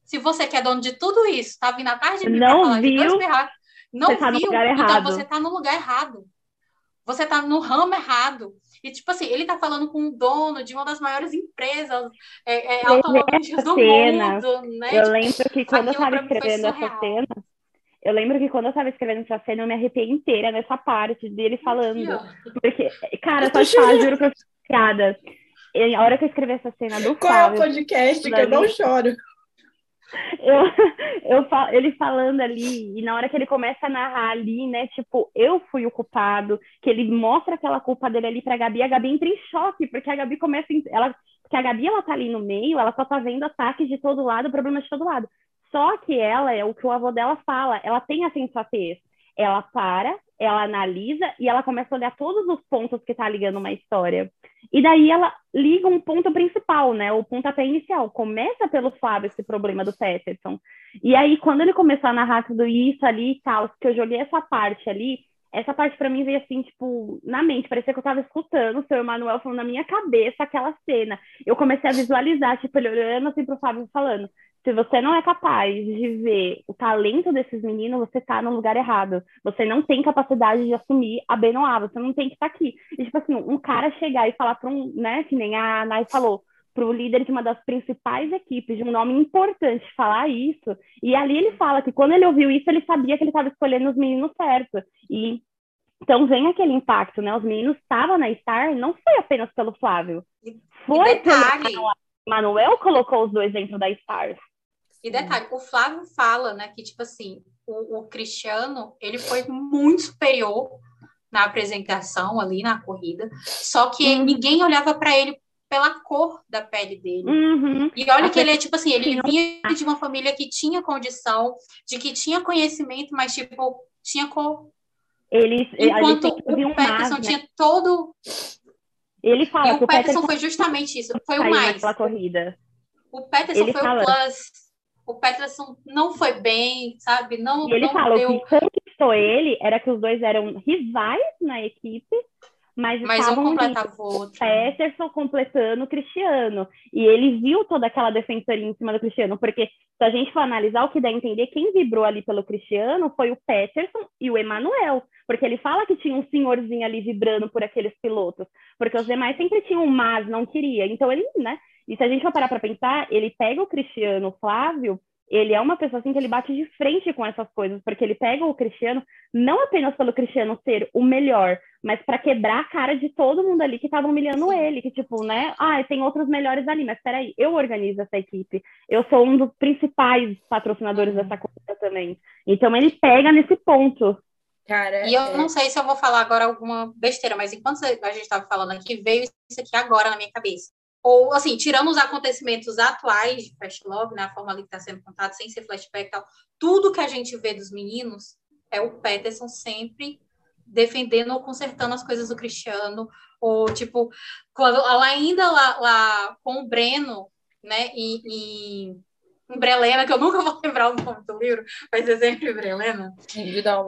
A: se você que é dono de tudo isso, tá vindo atrás de mim
C: não
A: pra falar
C: viu,
A: de dois ferrados, não
C: você tá
A: viu, então você tá no lugar errado você está no ramo errado. E, tipo assim, ele está falando com o dono de uma das maiores empresas é, é, automobilísticas do cena. mundo, né?
C: Eu lembro que quando eu estava escrevendo essa cena, eu lembro que quando eu estava escrevendo essa cena, eu me arrepiei inteira nessa parte dele falando. Porque, cara, só te falar, juro que eu fiquei piada. A hora que eu escrevi essa cena do
B: Qual Fábio, é o podcast que eu não choro?
C: Eu, eu ele falando ali, e na hora que ele começa a narrar ali, né, tipo, eu fui o culpado, que ele mostra aquela culpa dele ali pra Gabi, a Gabi entra em choque, porque a Gabi começa, ela, que a Gabi, ela tá ali no meio, ela só tá vendo ataques de todo lado, problemas de todo lado. Só que ela, é o que o avô dela fala, ela tem a sensatez. Ela para, ela analisa e ela começa a olhar todos os pontos que tá ligando uma história. E daí ela liga um ponto principal, né? O pontapé inicial. Começa pelo Flávio esse problema do Peterson. E aí, quando ele começou a narrar tudo isso ali e tal, que eu joguei essa parte ali, essa parte para mim veio assim, tipo, na mente, parecia que eu tava escutando o seu Emanuel falando na minha cabeça aquela cena. Eu comecei a visualizar, tipo, ele olhando assim pro Fábio falando: se você não é capaz de ver o talento desses meninos, você está no lugar errado. Você não tem capacidade de assumir a Benoit, você não tem que estar tá aqui. E, tipo assim, um cara chegar e falar para um, né, que nem a Nai falou, para o líder de uma das principais equipes, de um nome importante, falar isso. E ali ele fala que quando ele ouviu isso, ele sabia que ele estava escolhendo os meninos certos. E então vem aquele impacto, né? Os meninos estavam na Star, não foi apenas pelo Flávio. Foi pelo Manuel colocou os dois dentro da Star.
A: E detalhe, o Flávio fala, né, que tipo assim, o, o Cristiano, ele foi muito superior na apresentação ali na corrida, só que uhum. ninguém olhava para ele pela cor da pele dele.
C: Uhum.
A: E olha que ele é tipo assim, ele vinha de uma família que tinha condição, de que tinha conhecimento, mas tipo, tinha cor.
C: Ele,
A: Enquanto o Peterson mais, né? tinha todo.
C: Ele fala
A: e o Peterson, Peterson foi justamente isso, foi o mais.
C: Pela corrida.
A: O Peterson ele foi fala... o plus o Peterson não foi bem, sabe? Não,
C: e ele
A: não
C: falou
A: deu...
C: que conquistou ele era que os dois eram rivais na equipe, mas,
A: mas
C: estavam
A: um completava o outro.
C: Peterson completando o Cristiano. E ele viu toda aquela defensoria em cima do Cristiano, porque se a gente for analisar o que dá a entender, quem vibrou ali pelo Cristiano foi o Peterson e o Emanuel. Porque ele fala que tinha um senhorzinho ali vibrando por aqueles pilotos. Porque os demais sempre tinham um mas, não queria. Então ele, né? E se a gente for parar para pensar, ele pega o Cristiano Flávio, ele é uma pessoa assim que ele bate de frente com essas coisas, porque ele pega o Cristiano não apenas pelo Cristiano ser o melhor, mas para quebrar a cara de todo mundo ali que estava humilhando ele, que tipo, né? Ah, tem outros melhores ali, mas peraí, eu organizo essa equipe. Eu sou um dos principais patrocinadores dessa coisa também. Então ele pega nesse ponto.
A: Cara, e eu é... não sei se eu vou falar agora alguma besteira, mas enquanto a gente estava falando aqui, veio isso aqui agora na minha cabeça ou assim, tirando os acontecimentos atuais de Fast Love, né, a forma ali que está sendo contado, sem ser flashback e tal, tudo que a gente vê dos meninos é o Peterson sempre defendendo ou consertando as coisas do Cristiano, ou tipo, quando ela ainda lá, lá com o Breno, né, e, e Brelena, que eu nunca vou lembrar o nome do livro, mas é sempre Brelena.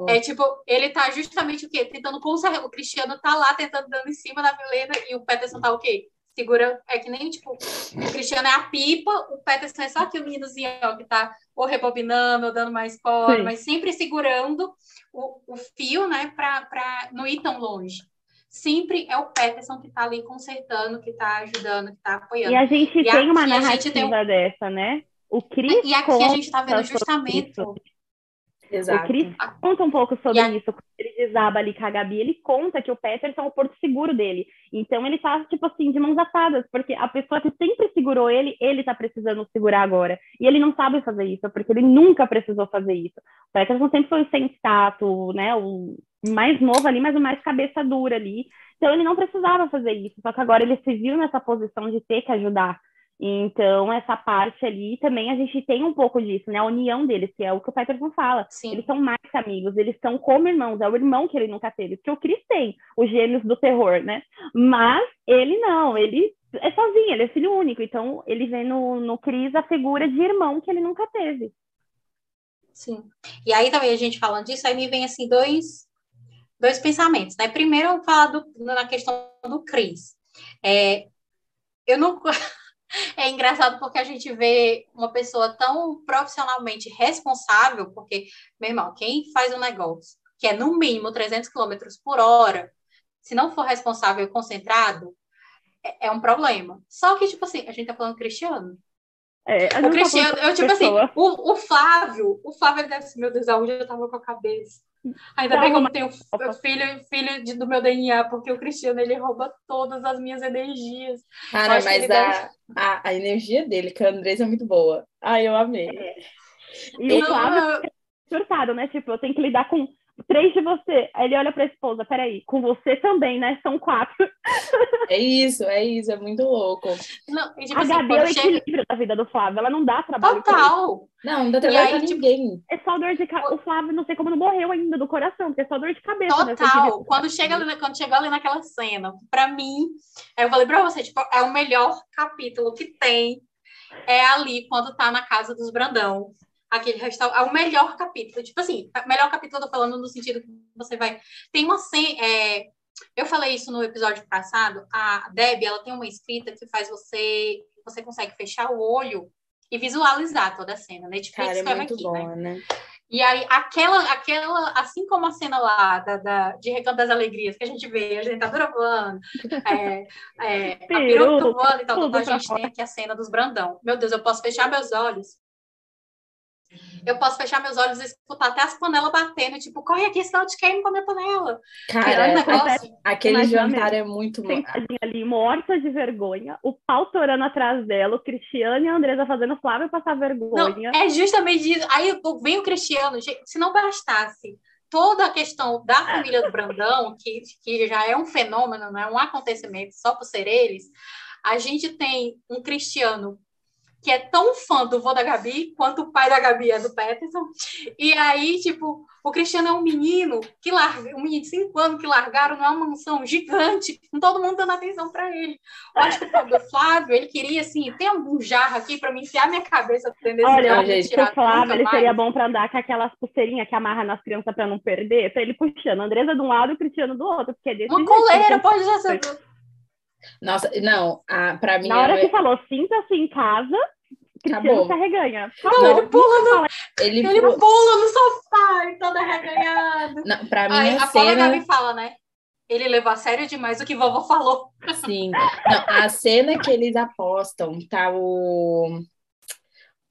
A: É tipo, ele tá justamente o quê? Tentando consertar. O Cristiano tá lá tentando dando em cima da Brelena e o Peterson tá o quê? Segura, é que nem, tipo, o Cristiano é a pipa, o Peterson é só aquele meninozinho ó, que tá ou rebobinando, ou dando mais fora, mas sempre segurando o, o fio, né, para não ir tão longe. Sempre é o Peterson que tá ali consertando, que tá ajudando, que tá apoiando.
C: E a gente e tem uma narrativa um... dessa, né? O Cris
A: E aqui a gente tá vendo justamente
C: Exato. O Chris conta um pouco sobre a... isso. Quando ele desaba ali com a Gabi, ele conta que o Peterson é o porto seguro dele. Então ele tá, tipo assim, de mãos atadas, porque a pessoa que sempre segurou ele, ele tá precisando segurar agora. E ele não sabe fazer isso, porque ele nunca precisou fazer isso. O Peterson sempre foi o sensato, né? O mais novo ali, mas o mais cabeça dura ali. Então ele não precisava fazer isso. Só que agora ele se viu nessa posição de ter que ajudar. Então, essa parte ali também a gente tem um pouco disso, né? A união deles, que é o que o Peterson fala. Sim. Eles são mais amigos, eles são como irmãos, é o irmão que ele nunca teve. Porque o Chris tem os gêmeos do terror, né? Mas ele não, ele é sozinho, ele é filho único. Então, ele vê no, no Chris a figura de irmão que ele nunca teve.
A: Sim. E aí também a gente falando disso, aí me vem assim dois, dois pensamentos, né? Primeiro, eu falar do, na questão do Chris. É, eu não é engraçado porque a gente vê uma pessoa tão profissionalmente responsável, porque, meu irmão, quem faz um negócio que é no mínimo 300 km por hora, se não for responsável e concentrado, é, é, um problema. Só que, tipo assim, a gente tá falando Cristiano.
C: É,
A: o tá Cristiano, eu, tipo assim, pessoa. assim, o, o Flávio, o Flávio deve ser, meu Deus, aonde eu tava com a cabeça. Ainda bem que eu tenho filho, filho de, do meu DNA, porque o Cristiano ele rouba todas as minhas energias.
B: Cara, mas a, deve... a, a, energia dele, que a Andressa é muito boa. Ai, eu amei. É.
C: E o Flávio é surtado, né? Tipo, eu tenho que lidar com três de você. Aí ele olha pra esposa, peraí, com você também, né? São quatro.
B: É isso, é isso, é muito louco.
C: Não, tipo a assim, Gabi é o chega... equilíbrio da vida do Flávio, ela não dá trabalho.
A: Total.
B: Não, não dá trabalho aí, pra tipo, ninguém.
C: É só dor de cabeça. O Flávio, não sei como não morreu ainda do coração, porque é só dor de cabeça.
A: Né? Total. Quando, chega ali, quando chegou ali naquela cena, pra mim, eu falei pra você, tipo, é o melhor capítulo que tem. É ali, quando tá na casa dos Brandão aquele restaurante. É o melhor capítulo. Tipo assim, o melhor capítulo eu tô falando no sentido que você vai. Tem uma cena. É... Eu falei isso no episódio passado. A Deb, ela tem uma escrita que faz você. Você consegue fechar o olho e visualizar toda a cena. Netflix
B: Cara, é muito aqui, bom, né? né?
A: E aí, aquela, aquela, assim como a cena lá da, da, de Recanto das Alegrias, que a gente vê a dentadura voando, é, é, a peruca voando e tal, a gente tem aqui a cena dos Brandão. Meu Deus, eu posso fechar meus olhos eu posso fechar meus olhos e escutar até as panelas batendo, tipo, corre aqui, senão eu te queimo com a minha panela.
B: Cara, é negócio... aquele jantar é muito
C: bom. ali, morta de vergonha, o pau torando atrás dela, o Cristiano e a Andresa fazendo Flávia passar vergonha.
A: Não, é justamente isso. Aí vem o Cristiano, se não bastasse toda a questão da família do Brandão, que, que já é um fenômeno, não é um acontecimento só por ser eles, a gente tem um Cristiano que é tão fã do vô da Gabi quanto o pai da Gabi é do Peterson. E aí, tipo, o Cristiano é um menino que larga, um menino de 5 anos que largaram numa mansão gigante, com todo mundo dando atenção para ele. Eu acho que o Flávio, ele queria assim, tem algum jarro aqui para me enfiar minha cabeça dentro
C: Olha, gente, o Flávio, ele seria bom para andar com aquelas pulseirinhas que amarra nas crianças para não perder, então ele puxando a Andresa de um lado e o Cristiano do outro, porque é desse
A: Uma coleira, pode já ser
B: nossa, não, a, pra mim.
C: Na hora que falou sinta-se em casa, Cristiano se arreganha.
A: Não, ele pula, no, ele, ele pula... pula no sofá e todo arreganhado.
B: Não, pra mim, Aí, a,
A: a cena... Gabi fala, né? Ele levou a sério demais o que vovó falou.
B: Sim. Não, a cena que eles apostam, tá o.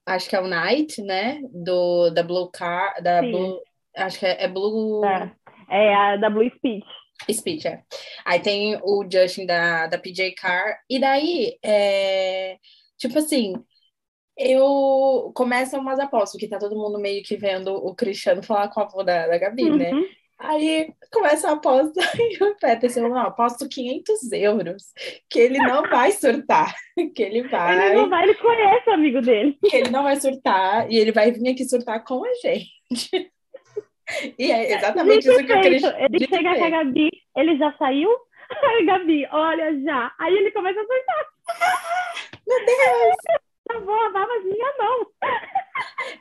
B: Acho que é o Knight, né? Do, da Blue Car. Da Blue, acho que é, é Blue.
C: É, é a da Blue Speech.
B: Speech, é. Aí tem o Justin da, da PJ Car. E daí, é, tipo assim, eu começo umas apostas, que tá todo mundo meio que vendo o Cristiano falar com a avó da, da Gabi, né? uhum. né? Aí começa a aposta e o Peterson, não, aposto 500 euros que ele não vai surtar, que ele vai...
C: Ele não vai, ele conhece o amigo dele.
B: Que ele não vai surtar e ele vai vir aqui surtar com a gente. E é exatamente isso que eu queria
C: Ele chega com a Gabi, ele já saiu? Ai, Gabi, olha já. Aí ele começa a surtar.
B: Meu Deus!
C: Travou a babazinha, não.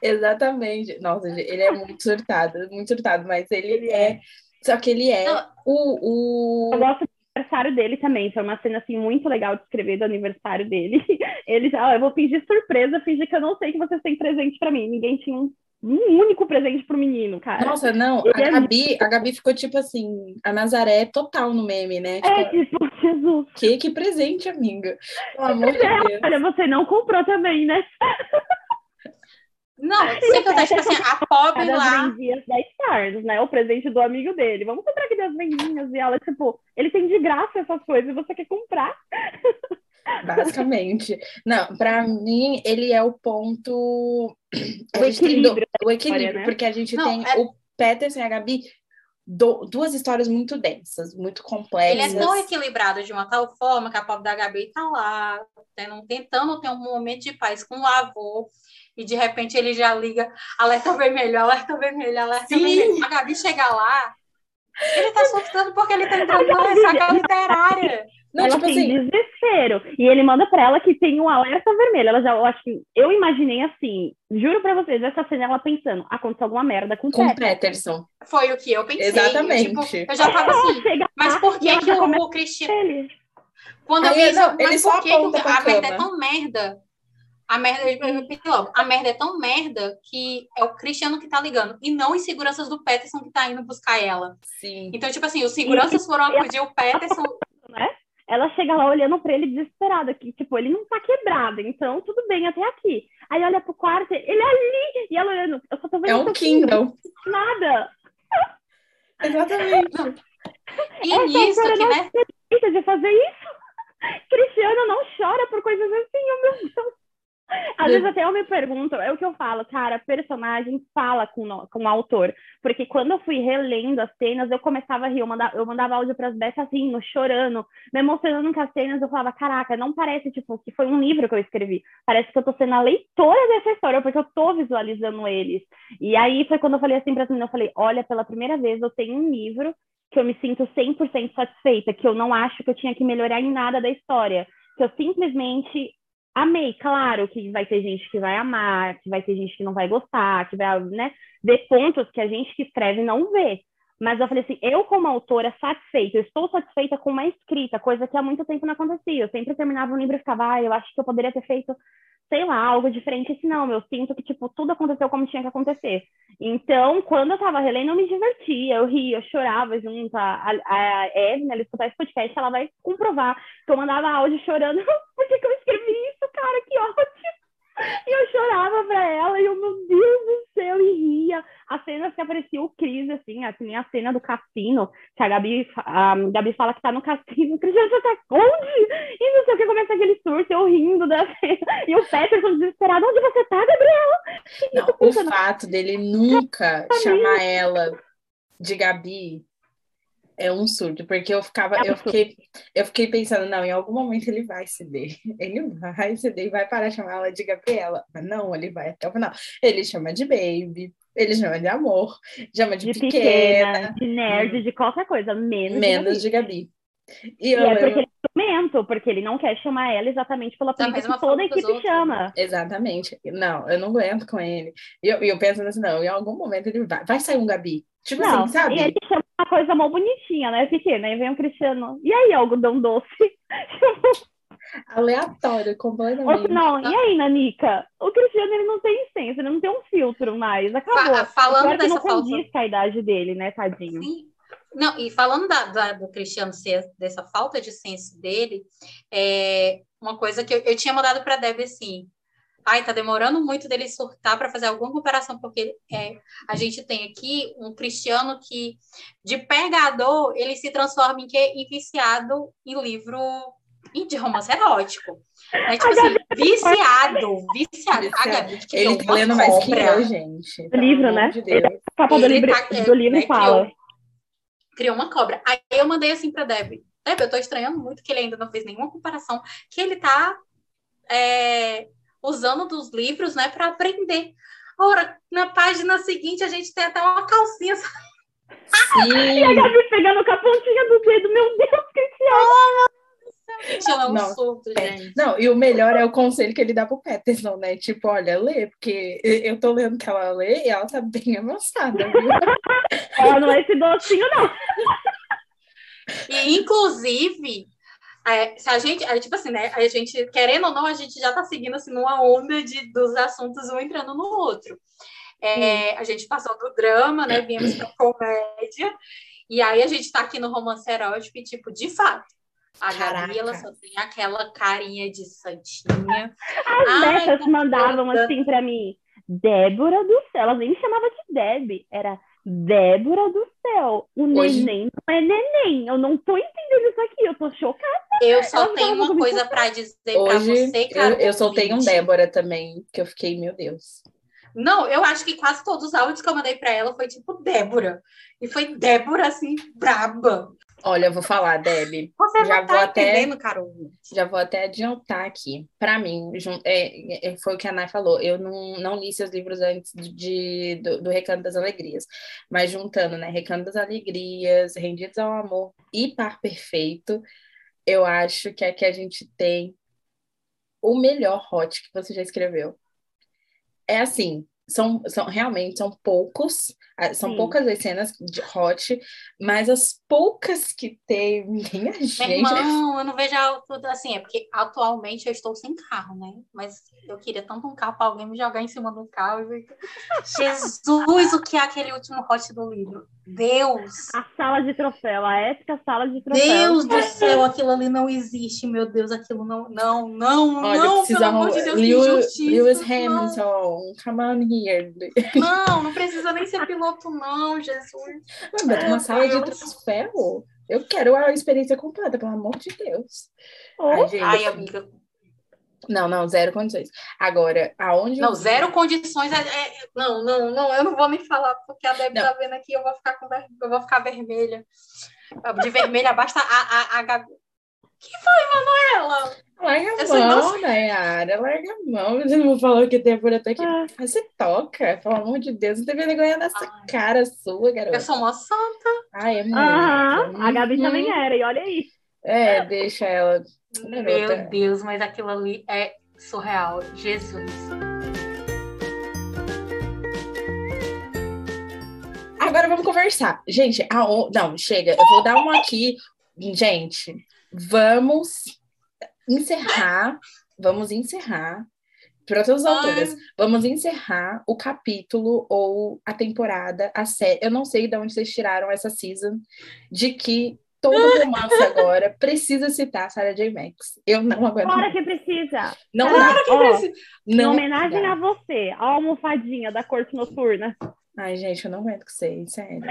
B: Exatamente. Nossa, ele é muito surtado, muito surtado, mas ele, ele é... é. Só que ele é não. o. o...
C: Eu gosto aniversário dele também. Foi uma cena assim muito legal de escrever do aniversário dele. Ele já, eu vou fingir surpresa, fingir que eu não sei que vocês têm presente para mim. Ninguém tinha um, um único presente pro menino, cara.
B: Nossa, não, a é Gabi, a Gabi ficou tipo assim, a Nazaré total no meme, né?
C: Tipo, é, tipo, Jesus.
B: Que, que presente, amiga. Pelo amor de Deus.
C: Olha, você não comprou também, né?
A: Não, sem contar, tipo assim, a pobre lá.
C: vendinhas da Stars, né? O presente do amigo dele. Vamos comprar aqui das vendinhas. E ela, tipo, ele tem de graça essas coisas e você quer comprar.
B: Basicamente. Não, para mim, ele é o ponto.
C: O equilíbrio.
B: Do... O equilíbrio, história, né? porque a gente Não, tem é... o Peterson e a Gabi. Do, duas histórias muito densas, muito complexas.
A: Ele é tão equilibrado de uma tal forma que a pobre da Gabi tá lá, tendo, tentando ter um momento de paz com o avô, e de repente ele já liga alerta vermelho, alerta vermelho, alerta Sim. vermelho. A Gabi chega lá, ele tá surtando porque ele tá entrando na ressaca literária.
C: Não, ela tipo tem assim... desespero. E ele manda pra ela que tem um alerta vermelho. Ela já, eu acho que eu imaginei assim, juro pra vocês, essa cena ela pensando, aconteceu alguma merda com,
B: com Peterson. Peterson.
A: Foi o que eu pensei.
B: Exatamente.
A: Eu, tipo, eu já tava assim, mas por que que o, o Cristiano... Quando eu vi isso,
B: mas por que,
A: que a merda é tão merda a merda, logo, a merda é tão merda que é o Cristiano que tá ligando, e não os seguranças do Peterson que tá indo buscar ela.
B: Sim.
A: Então, tipo assim, os seguranças foram acudir o Peterson.
C: Né? Ela chega lá olhando pra ele desesperada, que, tipo, ele não tá quebrado, então tudo bem até aqui. Aí olha pro quarto, ele é ali, e ela olhando, eu só tô vendo.
B: É um Kindle.
C: Nada.
B: Exatamente.
A: E Essa nisso que, né?
C: de fazer isso. Cristiano não chora por coisas assim, oh meu Deus. Às vezes até eu me pergunto, é o que eu falo, cara, personagem fala com, o, com o autor. Porque quando eu fui relendo as cenas, eu começava a rir, eu mandava, eu mandava áudio pras Bessas rindo, chorando, me emocionando com as cenas, eu falava, caraca, não parece, tipo, que foi um livro que eu escrevi. Parece que eu tô sendo a leitora dessa história, porque eu tô visualizando eles. E aí foi quando eu falei assim pra mim, eu falei, olha, pela primeira vez eu tenho um livro que eu me sinto 100% satisfeita, que eu não acho que eu tinha que melhorar em nada da história, que eu simplesmente amei. Claro que vai ter gente que vai amar, que vai ter gente que não vai gostar, que vai né, ver pontos que a gente que escreve não vê. Mas eu falei assim, eu como autora satisfeita, eu estou satisfeita com uma escrita, coisa que há muito tempo não acontecia. Eu sempre terminava um livro e ficava, ah, eu acho que eu poderia ter feito sei lá, algo diferente assim, não. Eu sinto que, tipo, tudo aconteceu como tinha que acontecer. Então, quando eu tava relendo, eu me divertia, eu ria, eu chorava junto. A, a, Evelyn, ela escutar esse podcast, ela vai comprovar que eu mandava áudio chorando. Por que, que eu escrevi isso, cara? Que ótimo! E eu chorava pra ela, e eu, meu Deus do céu, e ria. As cenas que aparecia o Cris, assim, assim, a cena do cassino, que a Gabi, a Gabi fala que tá no cassino, o Cristiano já tá onde? E não sei o que, começa aquele surto, eu rindo da cena. E o Peterson desesperado, onde você tá, Gabriela?
B: Não, o fato dele nunca chamar ela de Gabi é um surto, porque eu ficava, é eu fiquei, eu fiquei pensando, não, em algum momento ele vai ceder, ele vai ceder e vai parar de chamar ela de Gabriela, mas não, ele vai até o final. Ele chama de baby, ele chama de amor, chama de, de pequena, pequena,
C: de nerd, de qualquer coisa, menos,
B: menos de Gabi.
C: E, e eu, é porque eu... ele é porque ele não quer chamar ela exatamente pela tá, que toda a equipe outros, chama. Né?
B: Exatamente. Não, eu não aguento com ele. E eu, eu penso assim, não, em algum momento ele vai, vai sair um Gabi. Tipo
C: não,
B: assim, sabe?
C: E ele chama uma coisa mó bonitinha, né? Pequena. Aí vem um Cristiano. E aí, algodão doce?
B: Aleatório, completamente.
C: Não, e aí, Nanica? O Cristiano ele não tem essência, ele não tem um filtro mais. Acabou. Fa
A: falando dessa
C: não falta. com a idade dele, né, tadinho?
A: Sim. Não, e falando da, da, do Cristiano ser dessa falta de senso dele, é uma coisa que eu, eu tinha mandado para a Deb assim. Ai, tá demorando muito dele surtar para fazer alguma comparação, porque é, a gente tem aqui um cristiano que, de pegador, ele se transforma em que? Em viciado em livro de romance erótico. É tipo assim, viciado, viciado.
B: viciado. ele tá lendo mais que eu, gente.
C: O livro, né? De Deus. A capa do livro, tá, do livro né, fala.
A: Criou, criou, uma cobra. Aí eu mandei assim pra Deb. Deb, eu tô estranhando muito que ele ainda não fez nenhuma comparação, que ele tá é, usando dos livros, né, para aprender. Ora, na página seguinte a gente tem até uma calcinha. Sim.
C: e a Gabi pegando com a pontinha do dedo, meu Deus, Cristiano! Oh,
A: é um não, surto, gente.
B: Não, e o melhor é o conselho que ele dá pro Peterson, né? Tipo, olha, lê, porque eu tô lendo que ela lê e ela tá bem avançada, viu?
C: ela não é esse docinho, não.
A: E, inclusive, é, se a gente, é, tipo assim, né? A gente, querendo ou não, a gente já tá seguindo assim numa onda de, dos assuntos um entrando no outro. É, a gente passou do drama, né? Viemos pra comédia. E aí a gente tá aqui no romance erótico e, tipo, de fato, a Caraca. Gabi, ela só tem aquela carinha de santinha.
C: As netas mandavam assim pra mim, Débora do céu. Elas nem me chamavam de Deb, era Débora do céu. O Hoje... neném não é neném. Eu não tô entendendo isso aqui, eu tô chocada.
A: Eu só Elas tenho uma coisa para dizer para você,
B: cara. Eu, eu soltei um Débora também, que eu fiquei, meu Deus.
A: Não, eu acho que quase todos os áudios que eu mandei para ela foi tipo Débora. E foi Débora, assim, braba.
B: Olha, eu vou falar, Deb.
A: Você já vou
B: tá
A: até,
B: Carol. Já vou até adiantar aqui. Para mim, é, é, foi o que a Nay falou. Eu não, não li seus livros antes de, do, do Recanto das Alegrias. Mas juntando, né? Recanto das Alegrias, Rendidos ao Amor e Par Perfeito, eu acho que aqui a gente tem o melhor hot que você já escreveu. É assim, são, são realmente são poucos, ah, são Sim. poucas as cenas de hot, mas as poucas que tem, minha gente.
A: Irmão, eu não vejo tudo assim, é porque atualmente eu estou sem carro, né? Mas eu queria tanto um carro para alguém me jogar em cima do carro. E... Jesus, o que é aquele último hot do livro? Deus!
C: A sala de troféu, a épica sala de troféu.
A: Deus do céu, aquilo ali não existe, meu Deus, aquilo não, não, não, Olha, não, pelo amor de Deus, Lewis,
B: Lewis Hamilton, come on
A: Não, não precisa nem ser piloto, não, Jesus.
B: Mas uma sala de troféu? Eu quero a experiência completa, pelo amor de Deus.
A: Oh. Ai, gente, Ai, amiga,
B: não, não, zero condições. Agora, aonde.
A: Não, zero condições. É, é, não, não, não, eu não vou nem falar, porque a Deb tá vendo aqui, eu vou ficar com eu vou ficar vermelha. De vermelha basta a, a, a Gabi. que foi, Manuela?
B: Larga a mão, Nayara, larga a mão. Você não falou que tem por até que. Ah. Você toca, pelo amor de Deus, não tem vergonha nessa Ai. cara sua, garota.
A: Eu sou uma santa.
B: Ai, é muito.
C: Uhum. A Gabi também uhum. era, e olha aí.
B: É, deixa ela.
A: Meu Deus, mas aquilo ali é surreal. Jesus.
B: Agora vamos conversar. Gente, a, não, chega. Eu vou dar uma aqui. Gente, vamos encerrar. Vamos encerrar. Para todas as autoras, vamos encerrar o capítulo ou a temporada, a série. Eu não sei de onde vocês tiraram essa season de que todo romance agora precisa citar Sarah J. Max. Eu não aguento.
C: Claro que precisa.
B: Não
C: dá. que precisa. Não em homenagem dá. a você, a almofadinha da corte noturna.
B: Ai, gente, eu não aguento com você, sério.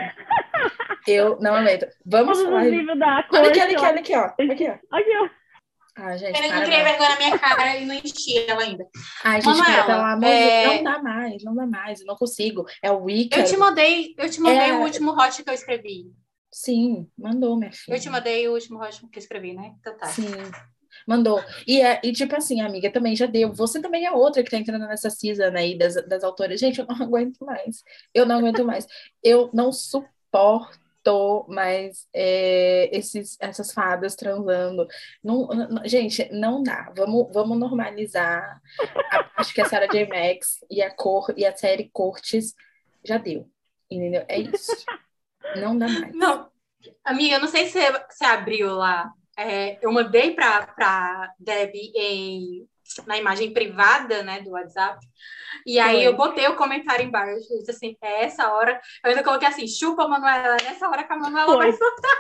B: eu não aguento. Vamos
C: Todos falar.
B: Olha aqui, olha aqui, ó. Aqui, ó.
C: Aqui, ó.
B: Ah, gente,
A: eu não vergonha na minha cara e não enchi ela ainda.
B: Ai, gente, Manuela, pelo amor é... Deus, não dá mais, não dá mais, eu não consigo. É o Wicca.
A: Eu te mandei, eu te mandei é... o último hot que eu escrevi.
B: Sim, mandou, minha filha.
A: Eu te mandei o último rosto que eu escrevi, né? Então tá.
B: Sim. Mandou. E, é, e tipo assim, amiga, também já deu. Você também é outra que tá entrando nessa season aí das, das autoras. Gente, eu não aguento mais. Eu não aguento mais. Eu não suporto mais é, esses, essas fadas transando. Não, não, gente, não dá. Vamos, vamos normalizar. Acho que a Sarah J. Max e a cor e a série Cortes já deu. Entendeu? É isso. Não dá mais.
A: Não, amiga, eu não sei se você abriu lá. É, eu mandei para pra Deb em, na imagem privada, né, do WhatsApp. E aí Foi. eu botei o comentário embaixo, disse assim, é essa hora. Eu ainda coloquei assim, chupa, Manuela, é nessa hora que a Manuela Foi. vai soltar.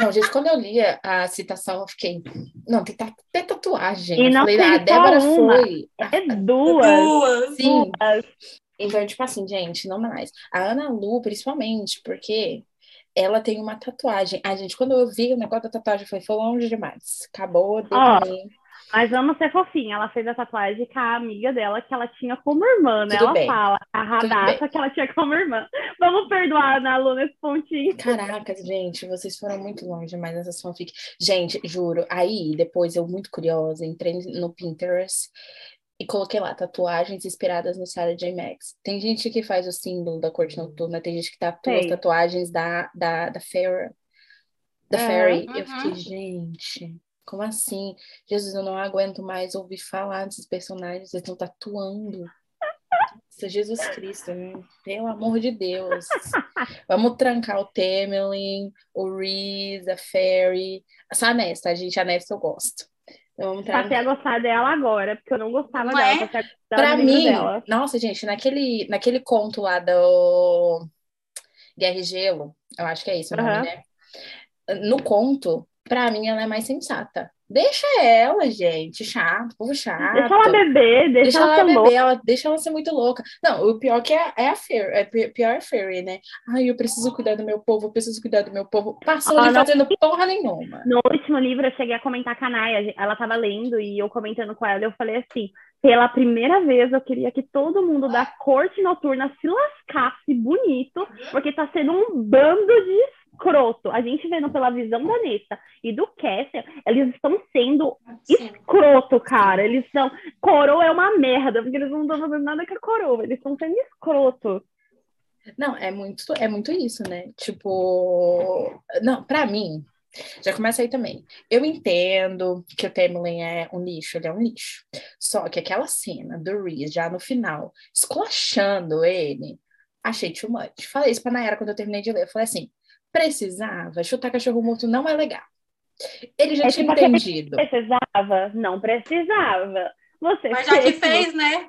B: Não, gente, quando eu li a citação, eu fiquei, não, tem até tatuagem.
C: E
B: eu
C: não
B: falei, ah, a Débora uma. foi.
C: É duas.
A: Duas.
B: Sim. Duas. Então, tipo assim, gente, não mais. A Ana Lu, principalmente, porque ela tem uma tatuagem. A gente, quando eu vi o negócio da tatuagem, foi, foi longe demais. Acabou de oh,
C: Mas vamos ser fofinha. Ela fez a tatuagem com a amiga dela, que ela tinha como irmã, né? Tudo ela bem. fala, a Radassa, que ela tinha como irmã. Vamos perdoar a Ana Lu nesse pontinho.
B: Caracas, gente, vocês foram muito longe demais nessas fanfic. Gente, juro, aí depois eu, muito curiosa, entrei no Pinterest e coloquei lá tatuagens inspiradas no Sarah J. Max. Tem gente que faz o símbolo da corte noturna, tem gente que tatua as tatuagens da, da, da Fairy. Da é, Fairy. Eu fiquei, gente, como assim? Jesus, eu não aguento mais ouvir falar desses personagens, eles estão tatuando. Nossa, Jesus Cristo, pelo amor de Deus. Vamos trancar o Temelin, o Reese, a Fairy. Só a Nesta, a gente, a Nesta eu gosto.
C: Então, vamos trancar. Passei a gostar dela agora, porque eu não gostava não
B: dela. É? Pra mim, dela. nossa, gente, naquele, naquele conto lá do Guerra e Gelo, eu acho que é isso o nome, né? No conto, pra mim, ela é mais sensata. Deixa ela, gente, chato, povo chato.
C: Deixa ela beber, deixa, deixa ela, ela beber, ela,
B: deixa ela ser muito louca. Não, o pior que é, é a Fairy, é pior é a Fairy, né? Ai, eu preciso cuidar do meu povo, eu preciso cuidar do meu povo. Passou ah, fazendo porra nenhuma.
C: No último livro, eu cheguei a comentar com a Naya, ela tava lendo e eu comentando com ela, eu falei assim, pela primeira vez eu queria que todo mundo da corte noturna se lascasse bonito, porque tá sendo um bando de escroto. A gente vendo pela visão da e do Cassie, eles estão sendo escroto, cara. Eles são. Coroa é uma merda, porque eles não estão fazendo nada com a coroa, eles estão sendo escroto.
B: Não, é muito, é muito isso, né? Tipo, não, para mim, já começa aí também. Eu entendo que o Tamlin é um lixo, ele é um lixo. Só que aquela cena do Reese, já no final, esculachando ele, achei too much. Falei isso pra Nayara quando eu terminei de ler. Eu falei assim, Precisava. Chutar cachorro morto não é legal. Ele já é tinha tipo entendido.
C: Precisava? Não precisava. Você
A: Mas já que fez, né?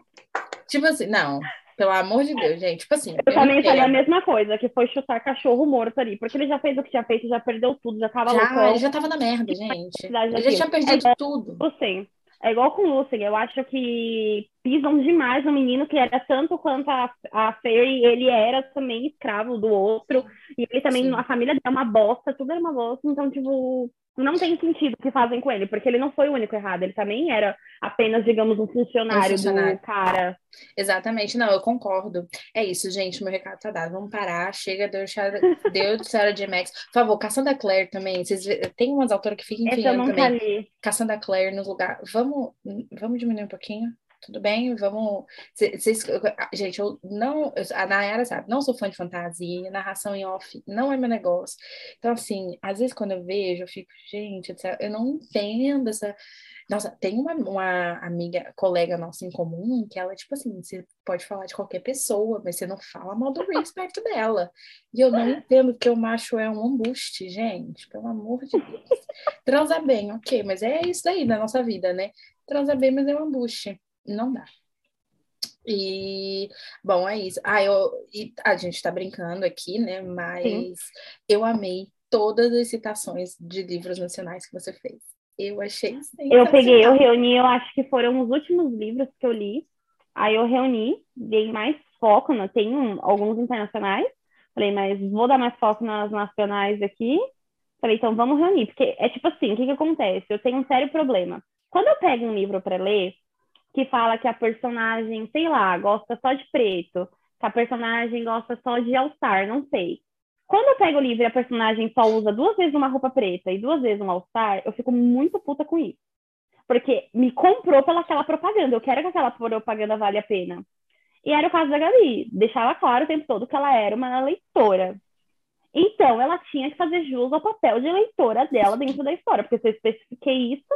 B: Tipo assim, não. Pelo amor de Deus, gente. Tipo assim.
C: Eu, eu também falei a mesma coisa, que foi chutar cachorro morto ali. Porque ele já fez o que tinha feito, já perdeu tudo, já tava
B: já, loucão. Ele já tava na merda, gente. Ele já tinha perdido é tudo.
C: Sim. É igual com o Lucien, eu acho que pisam demais no menino, que era tanto quanto a, a Fairy, ele era também escravo do outro, e ele também, Sim. a família dele é uma bosta, tudo era uma bosta, então, tipo, não tem sentido o que fazem com ele, porque ele não foi o único errado, ele também era apenas, digamos, um funcionário, um funcionário. do cara.
B: Exatamente, não, eu concordo. É isso, gente, meu recado tá dado. Vamos parar, chega, deu, deu de Sarah J. Max. Por favor, Cassandra Clare também. Vocês tem umas autoras que ficam enfiando também. Li. Cassandra Clare no lugar. Vamos, vamos diminuir um pouquinho? Tudo bem, vamos. Cês, gente, eu não. A Nayara sabe, não sou fã de fantasia, narração em off não é meu negócio. Então, assim, às vezes quando eu vejo, eu fico, gente, eu não entendo essa. Nossa, tem uma, uma amiga, colega nossa em comum, que ela, tipo assim, você pode falar de qualquer pessoa, mas você não fala mal do Reese perto dela. E eu não entendo que o macho é um embuste, gente, pelo amor de Deus. Transa bem, ok, mas é isso aí na nossa vida, né? Transa bem, mas é um embuste não dá. E, bom, é isso. Ah, eu, a gente tá brincando aqui, né? Mas Sim. eu amei todas as citações de livros nacionais que você fez. Eu achei
C: Eu peguei, eu reuni, eu acho que foram os últimos livros que eu li. Aí eu reuni, dei mais foco, né? tem alguns internacionais. Falei, mas vou dar mais foco nas nacionais aqui. Falei, então vamos reunir, porque é tipo assim, o que que acontece? Eu tenho um sério problema. Quando eu pego um livro para ler, que fala que a personagem, sei lá, gosta só de preto, que a personagem gosta só de All-Star, não sei. Quando eu pego o livro e a personagem só usa duas vezes uma roupa preta e duas vezes um All-Star, eu fico muito puta com isso. Porque me comprou pelaquela propaganda. Eu quero que aquela propaganda vale a pena. E era o caso da Gabi. Deixava claro o tempo todo que ela era uma leitora. Então, ela tinha que fazer jus ao papel de leitora dela dentro da história. Porque se eu especifiquei isso,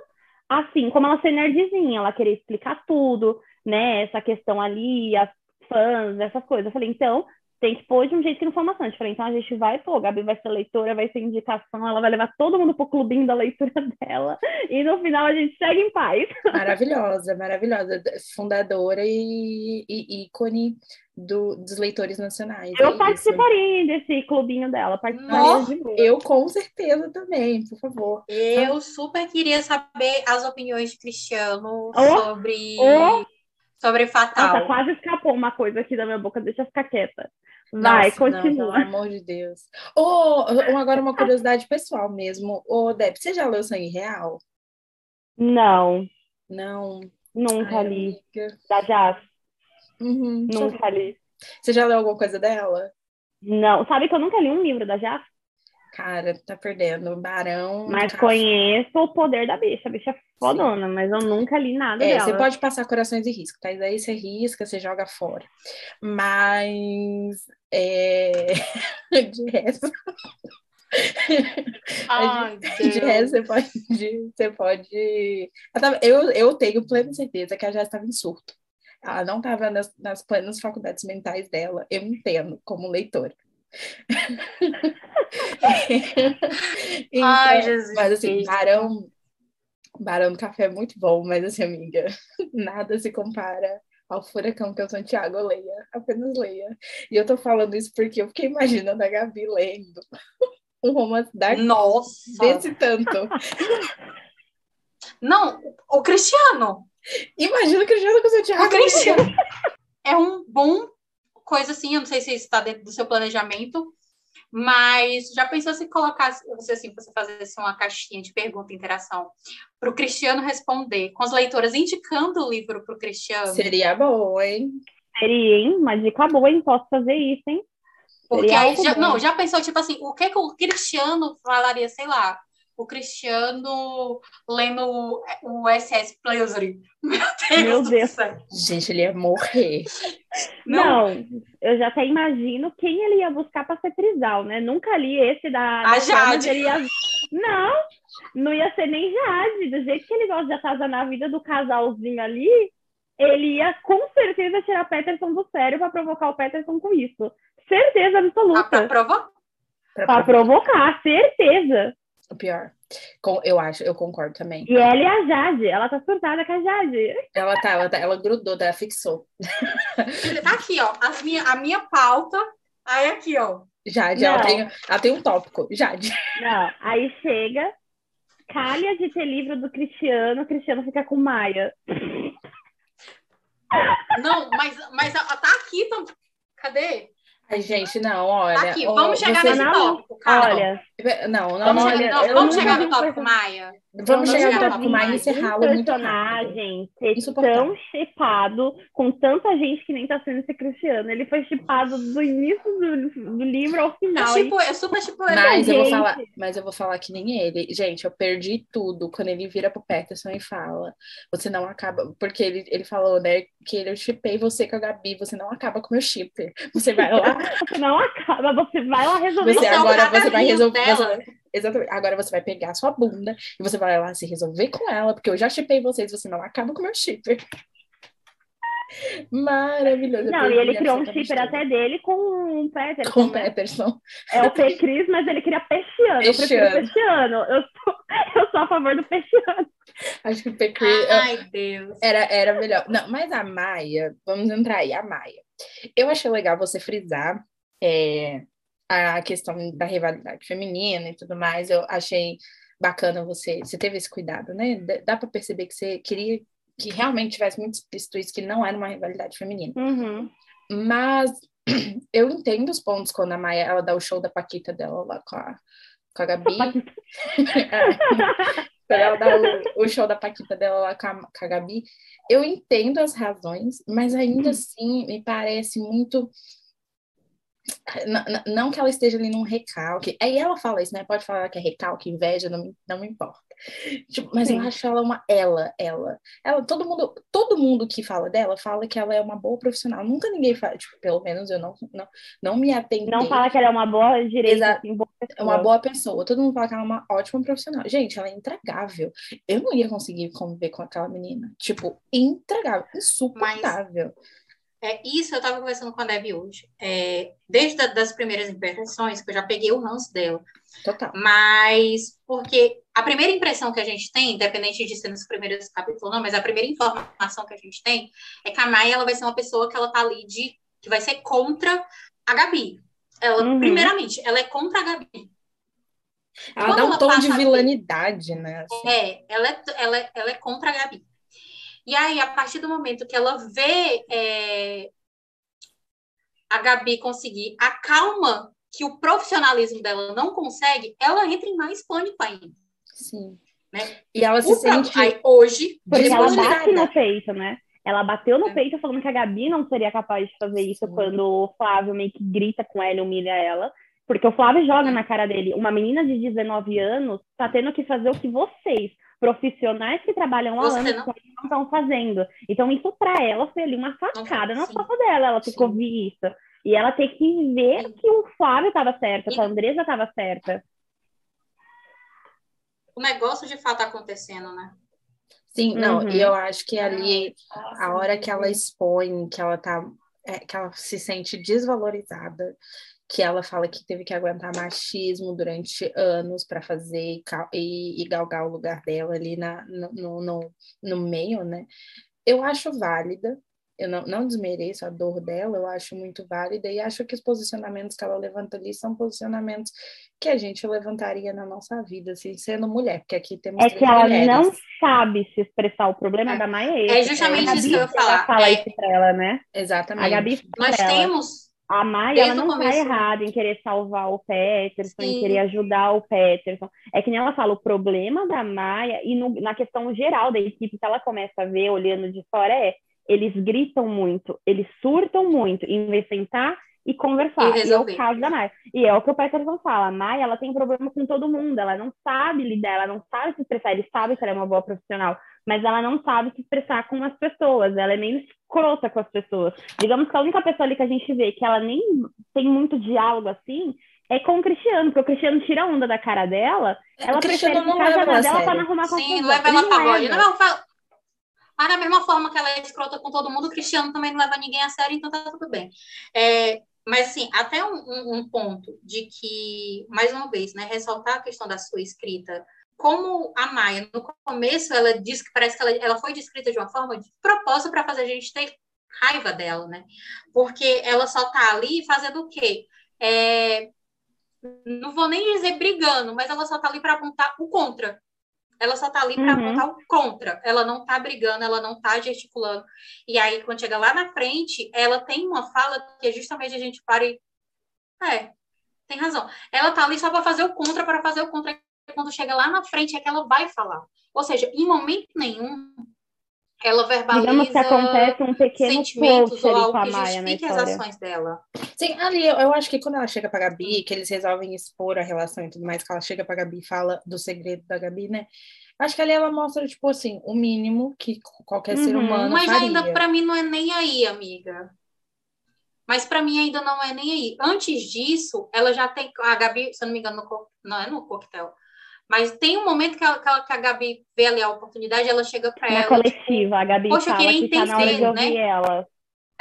C: assim como ela ser nerdzinha, ela querer explicar tudo, né? Essa questão ali, as fãs, essas coisas. Eu falei, então, tem que pôr de um jeito que não for maçante. Falei, então a gente vai, pô, a Gabi vai ser leitora, vai ser indicação, ela vai levar todo mundo pro clubinho da leitura dela, e no final a gente segue em paz.
B: Maravilhosa, maravilhosa. Fundadora e, e ícone do, dos leitores nacionais.
C: Eu é participaria isso. desse clubinho dela, participaria de
B: Eu com certeza também, por favor.
A: Eu super queria saber as opiniões de Cristiano oh, sobre, oh. Sobre Fatal.
C: Nossa, quase escapou uma coisa aqui da minha boca, deixa eu ficar quieta. Vai, Nossa, continua.
B: Não, pelo amor de Deus. Oh, agora uma curiosidade pessoal mesmo. Ô, oh, Deb, você já leu Sangue Real?
C: Não.
B: Não.
C: Nunca Ai, li. Amiga. Da Jazz.
B: Uhum,
C: nunca li.
B: Você já leu alguma coisa dela?
C: Não. Sabe que eu nunca li um livro da Jaf?
B: Cara, tá perdendo. Barão.
C: Mas conheço o poder da bicha. A bicha é fodona, Sim. mas eu nunca li nada
B: é,
C: dela.
B: Você pode passar corações e risco, tá? E daí você risca, você joga fora. Mas. É... de resto.
A: Ai,
B: de resto, você pode. Você pode... Eu, eu tenho plena certeza que a Jess estava em surto. Ela não estava nas, nas plenas faculdades mentais dela, eu entendo, como leitora. então, Ai, Jesus. Mas assim, Barão, Barão do Café é muito bom, mas assim, amiga, nada se compara ao furacão que é o Santiago, leia, apenas leia. E eu tô falando isso porque eu fiquei imaginando a Gabi lendo um romance da
A: Nossa!
B: desse tanto.
A: Não, o Cristiano.
B: Imagina o Cristiano com o Santiago.
A: O Cristiano. É um bom coisa assim, eu não sei se isso está dentro do seu planejamento, mas já pensou se colocasse, você assim, você fazesse uma caixinha de pergunta e interação para o Cristiano responder, com as leitoras indicando o livro para o Cristiano?
B: Seria bom, hein?
C: Seria, hein? Uma dica boa, hein? Posso fazer isso, hein?
A: Porque aí, já, não, já pensou, tipo assim, o que, que o Cristiano falaria, sei lá, o Cristiano lendo o SS Pleasure.
C: Meu Deus, Meu Deus.
B: Gente, ele ia morrer.
C: Não. Não. eu já até imagino quem ele ia buscar para ser trisal, né? Nunca li esse da.
A: A Jade.
C: Ia... Não, não ia ser nem Jade. Do jeito que ele gosta de atazanar a vida do casalzinho ali, ele ia com certeza tirar Peterson do sério para provocar o Peterson com isso. Certeza absoluta.
A: Ah, para provocar.
C: Para provocar, certeza.
B: O pior. Com, eu acho, eu concordo também.
C: E ela e a Jade, ela tá surtada com a Jade.
B: Ela tá, ela, tá, ela grudou, ela fixou.
A: Tá aqui, ó, as minha, a minha pauta, aí aqui, ó.
B: Jade, ela tem, ela tem um tópico, Jade.
C: Não, aí chega, calha de ter livro do Cristiano, o Cristiano fica com Maia.
A: Não, mas, mas tá aqui, então, cadê?
B: Ai, gente, não, olha.
A: Aqui, vamos chegar nesse tópico,
C: cara. Olha.
B: Não, não,
A: vamos,
B: olha,
A: chegar, não, vamos chegar no tópico Maia.
B: Vamos, chegar no tópico Maia e encerrá-lo muito
C: personagem ser tão chipado com tanta gente que nem tá sendo esse Cristiano. Ele foi chipado do início do, do livro ao final.
A: Eu, tipo, eu super tipo.
B: Mas eu, vou falar, mas eu vou falar que nem ele. Gente, eu perdi tudo quando ele vira pro Peterson e fala: Você não acaba. Porque ele, ele falou, né, que ele, eu chipei você com a Gabi, você não acaba com o meu chipper. Você vai lá.
C: não acaba, você vai lá resolver.
B: Você, agora você vai resolver. Você, exatamente. Agora você vai pegar a sua bunda e você vai lá se resolver com ela, porque eu já chipei vocês, você não acaba com o meu shipper. Maravilhoso.
C: Não, e ele criou um shipper até dele com o Peterson.
B: Com o né? Peterson.
C: É o P. Cris, mas ele queria Peixiano. Eu prefiro Peixiano. Eu sou, eu sou a favor do Peixiano.
B: Acho que o P. Cris.
A: Ai, Deus.
B: Era, era melhor. Não, mas a Maia, vamos entrar aí, a Maia. Eu achei legal você frisar é, a questão da rivalidade feminina e tudo mais. Eu achei bacana você, você teve esse cuidado, né? Dá para perceber que você queria que realmente tivesse muito explícito isso, que não era uma rivalidade feminina.
C: Uhum.
B: Mas eu entendo os pontos quando a Maia ela dá o show da Paquita dela lá com a, com a Gabi. Quando ela dá o, o, show da Paquita dela lá com a, com a Gabi, eu entendo as razões, mas ainda uhum. assim me parece muito não, que ela esteja ali num recalque. Aí ela fala isso, né? Pode falar que é recalque, inveja, não me, não me importa. Tipo, mas Sim. eu acho ela uma ela, ela. Ela, todo mundo, todo mundo que fala dela fala que ela é uma boa profissional. Nunca ninguém fala, tipo, pelo menos eu não, não, não me atendei.
C: Não fala que ela é uma boa direita, assim, boa
B: uma boa pessoa. Todo mundo fala que ela é uma ótima profissional. Gente, ela é intragável. Eu não ia conseguir conviver com aquela menina. Tipo, intragável, insuportável. Mas
A: é, isso eu estava conversando com a Deb hoje. É, desde a, das primeiras impressões, que eu já peguei o ranço dela.
B: Total.
A: Mas, porque a primeira impressão que a gente tem, independente de ser nos primeiros capítulos não, mas a primeira informação que a gente tem é que a Maia ela vai ser uma pessoa que ela tá ali de. que vai ser contra a Gabi. Ela, uhum. primeiramente, ela é contra a Gabi.
B: Ela Quando dá um ela tom de vilanidade, né?
A: Assim. É, ela é, ela, é, ela é contra a Gabi. E aí, a partir do momento que ela vê é, a Gabi conseguir a calma que o profissionalismo dela não consegue, ela entra em mais pânico ainda.
B: Sim.
A: Né?
B: E ela se o sente
A: aí, hoje.
C: Porque ela bate no peito, né? Ela bateu no é. peito falando que a Gabi não seria capaz de fazer isso Sim. quando o Flávio meio que grita com ela e humilha ela. Porque o Flávio joga na cara dele. Uma menina de 19 anos tá tendo que fazer o que vocês, profissionais que trabalham há anos não... não estão fazendo. Então, isso para ela foi ali uma facada na copa dela, ela ficou ouvir isso. E ela tem que ver Sim. que o Flávio estava certo, e... que a Andresa estava certa.
A: O negócio de fato tá acontecendo, né?
B: Sim, não, uhum. e eu acho que ali, a hora que ela expõe, que ela tá, é, que ela se sente desvalorizada, que ela fala que teve que aguentar machismo durante anos para fazer e, e, galgar o lugar dela ali na, no, no, no meio, né? Eu acho válida, eu não, não desmereço a dor dela, eu acho muito válida e acho que os posicionamentos que ela levanta ali são posicionamentos que a gente levantaria na nossa vida, assim, sendo mulher, porque aqui temos
C: É que ela mulheres. não sabe se expressar, o problema é. da Maia é esse.
A: É justamente isso que eu ia falar. Ela
C: fala
A: é...
C: isso pra ela, né?
B: Exatamente.
C: A Gabi
A: Nós
C: ela.
A: temos...
C: A Maia ela não está errada em querer salvar o Peterson, Sim. em querer ajudar o Peterson. É que nem ela fala, o problema da Maia, e no, na questão geral da equipe, que ela começa a ver olhando de fora, é eles gritam muito, eles surtam muito, em vez de sentar e conversar. E, e, é o caso da Maia. E é o que o Peterson fala. A Maia, ela tem problema com todo mundo. Ela não sabe lidar, ela não sabe se expressar. Ele sabe que ela é uma boa profissional, mas ela não sabe se expressar com as pessoas. Ela é meio escrota com as pessoas. Digamos que a única pessoa ali que a gente vê que ela nem tem muito diálogo assim é com o Cristiano, porque o Cristiano tira a onda da cara dela, ela prefere ficar na dela pra não arrumar confusão.
A: Sim, leva ela pra fala, mas da mesma forma que ela é escrota com todo mundo, o Cristiano também não leva ninguém a sério, então tá tudo bem. É, mas, assim, até um, um, um, ponto de que, mais uma vez, né, ressaltar a questão da sua escrita. Como a Maia, no começo, ela disse que parece que ela, ela foi descrita de uma forma de propósito para fazer a gente ter raiva dela, né? Porque ela só tá ali fazendo o quê? É, não vou nem dizer brigando, mas ela só tá ali para apontar o contra. Ela só tá ali para uhum. apontar o contra. Ela não tá brigando, ela não tá gesticulando. E aí, quando chega lá na frente, ela tem uma fala que é justamente a gente para e. É, tem razão. Ela tá ali só para fazer o contra, para fazer o contra. Quando chega lá na frente, é que ela vai falar. Ou seja, em momento nenhum, ela verbaliza
C: Digamos que acontece um pequeno
A: sentimentos ou algo que justifique as ações dela.
B: Sim, ali eu, eu, acho que quando ela chega pra Gabi, que eles resolvem expor a relação e tudo mais, que ela chega pra Gabi e fala do segredo da Gabi, né? Acho que ali ela mostra, tipo assim, o mínimo que qualquer uhum, ser humano
A: Mas
B: faria.
A: ainda pra mim não é nem aí, amiga. Mas para mim ainda não é nem aí. Antes disso, ela já tem. A Gabi, se eu não me engano, no, não é no coquetel mas tem um momento que a, que a Gabi vê ali a oportunidade, ela chega para ela.
C: Coletiva, tipo, a Gabi Poxa, fala eu queria entender, tá na hora de ouvir né? ela.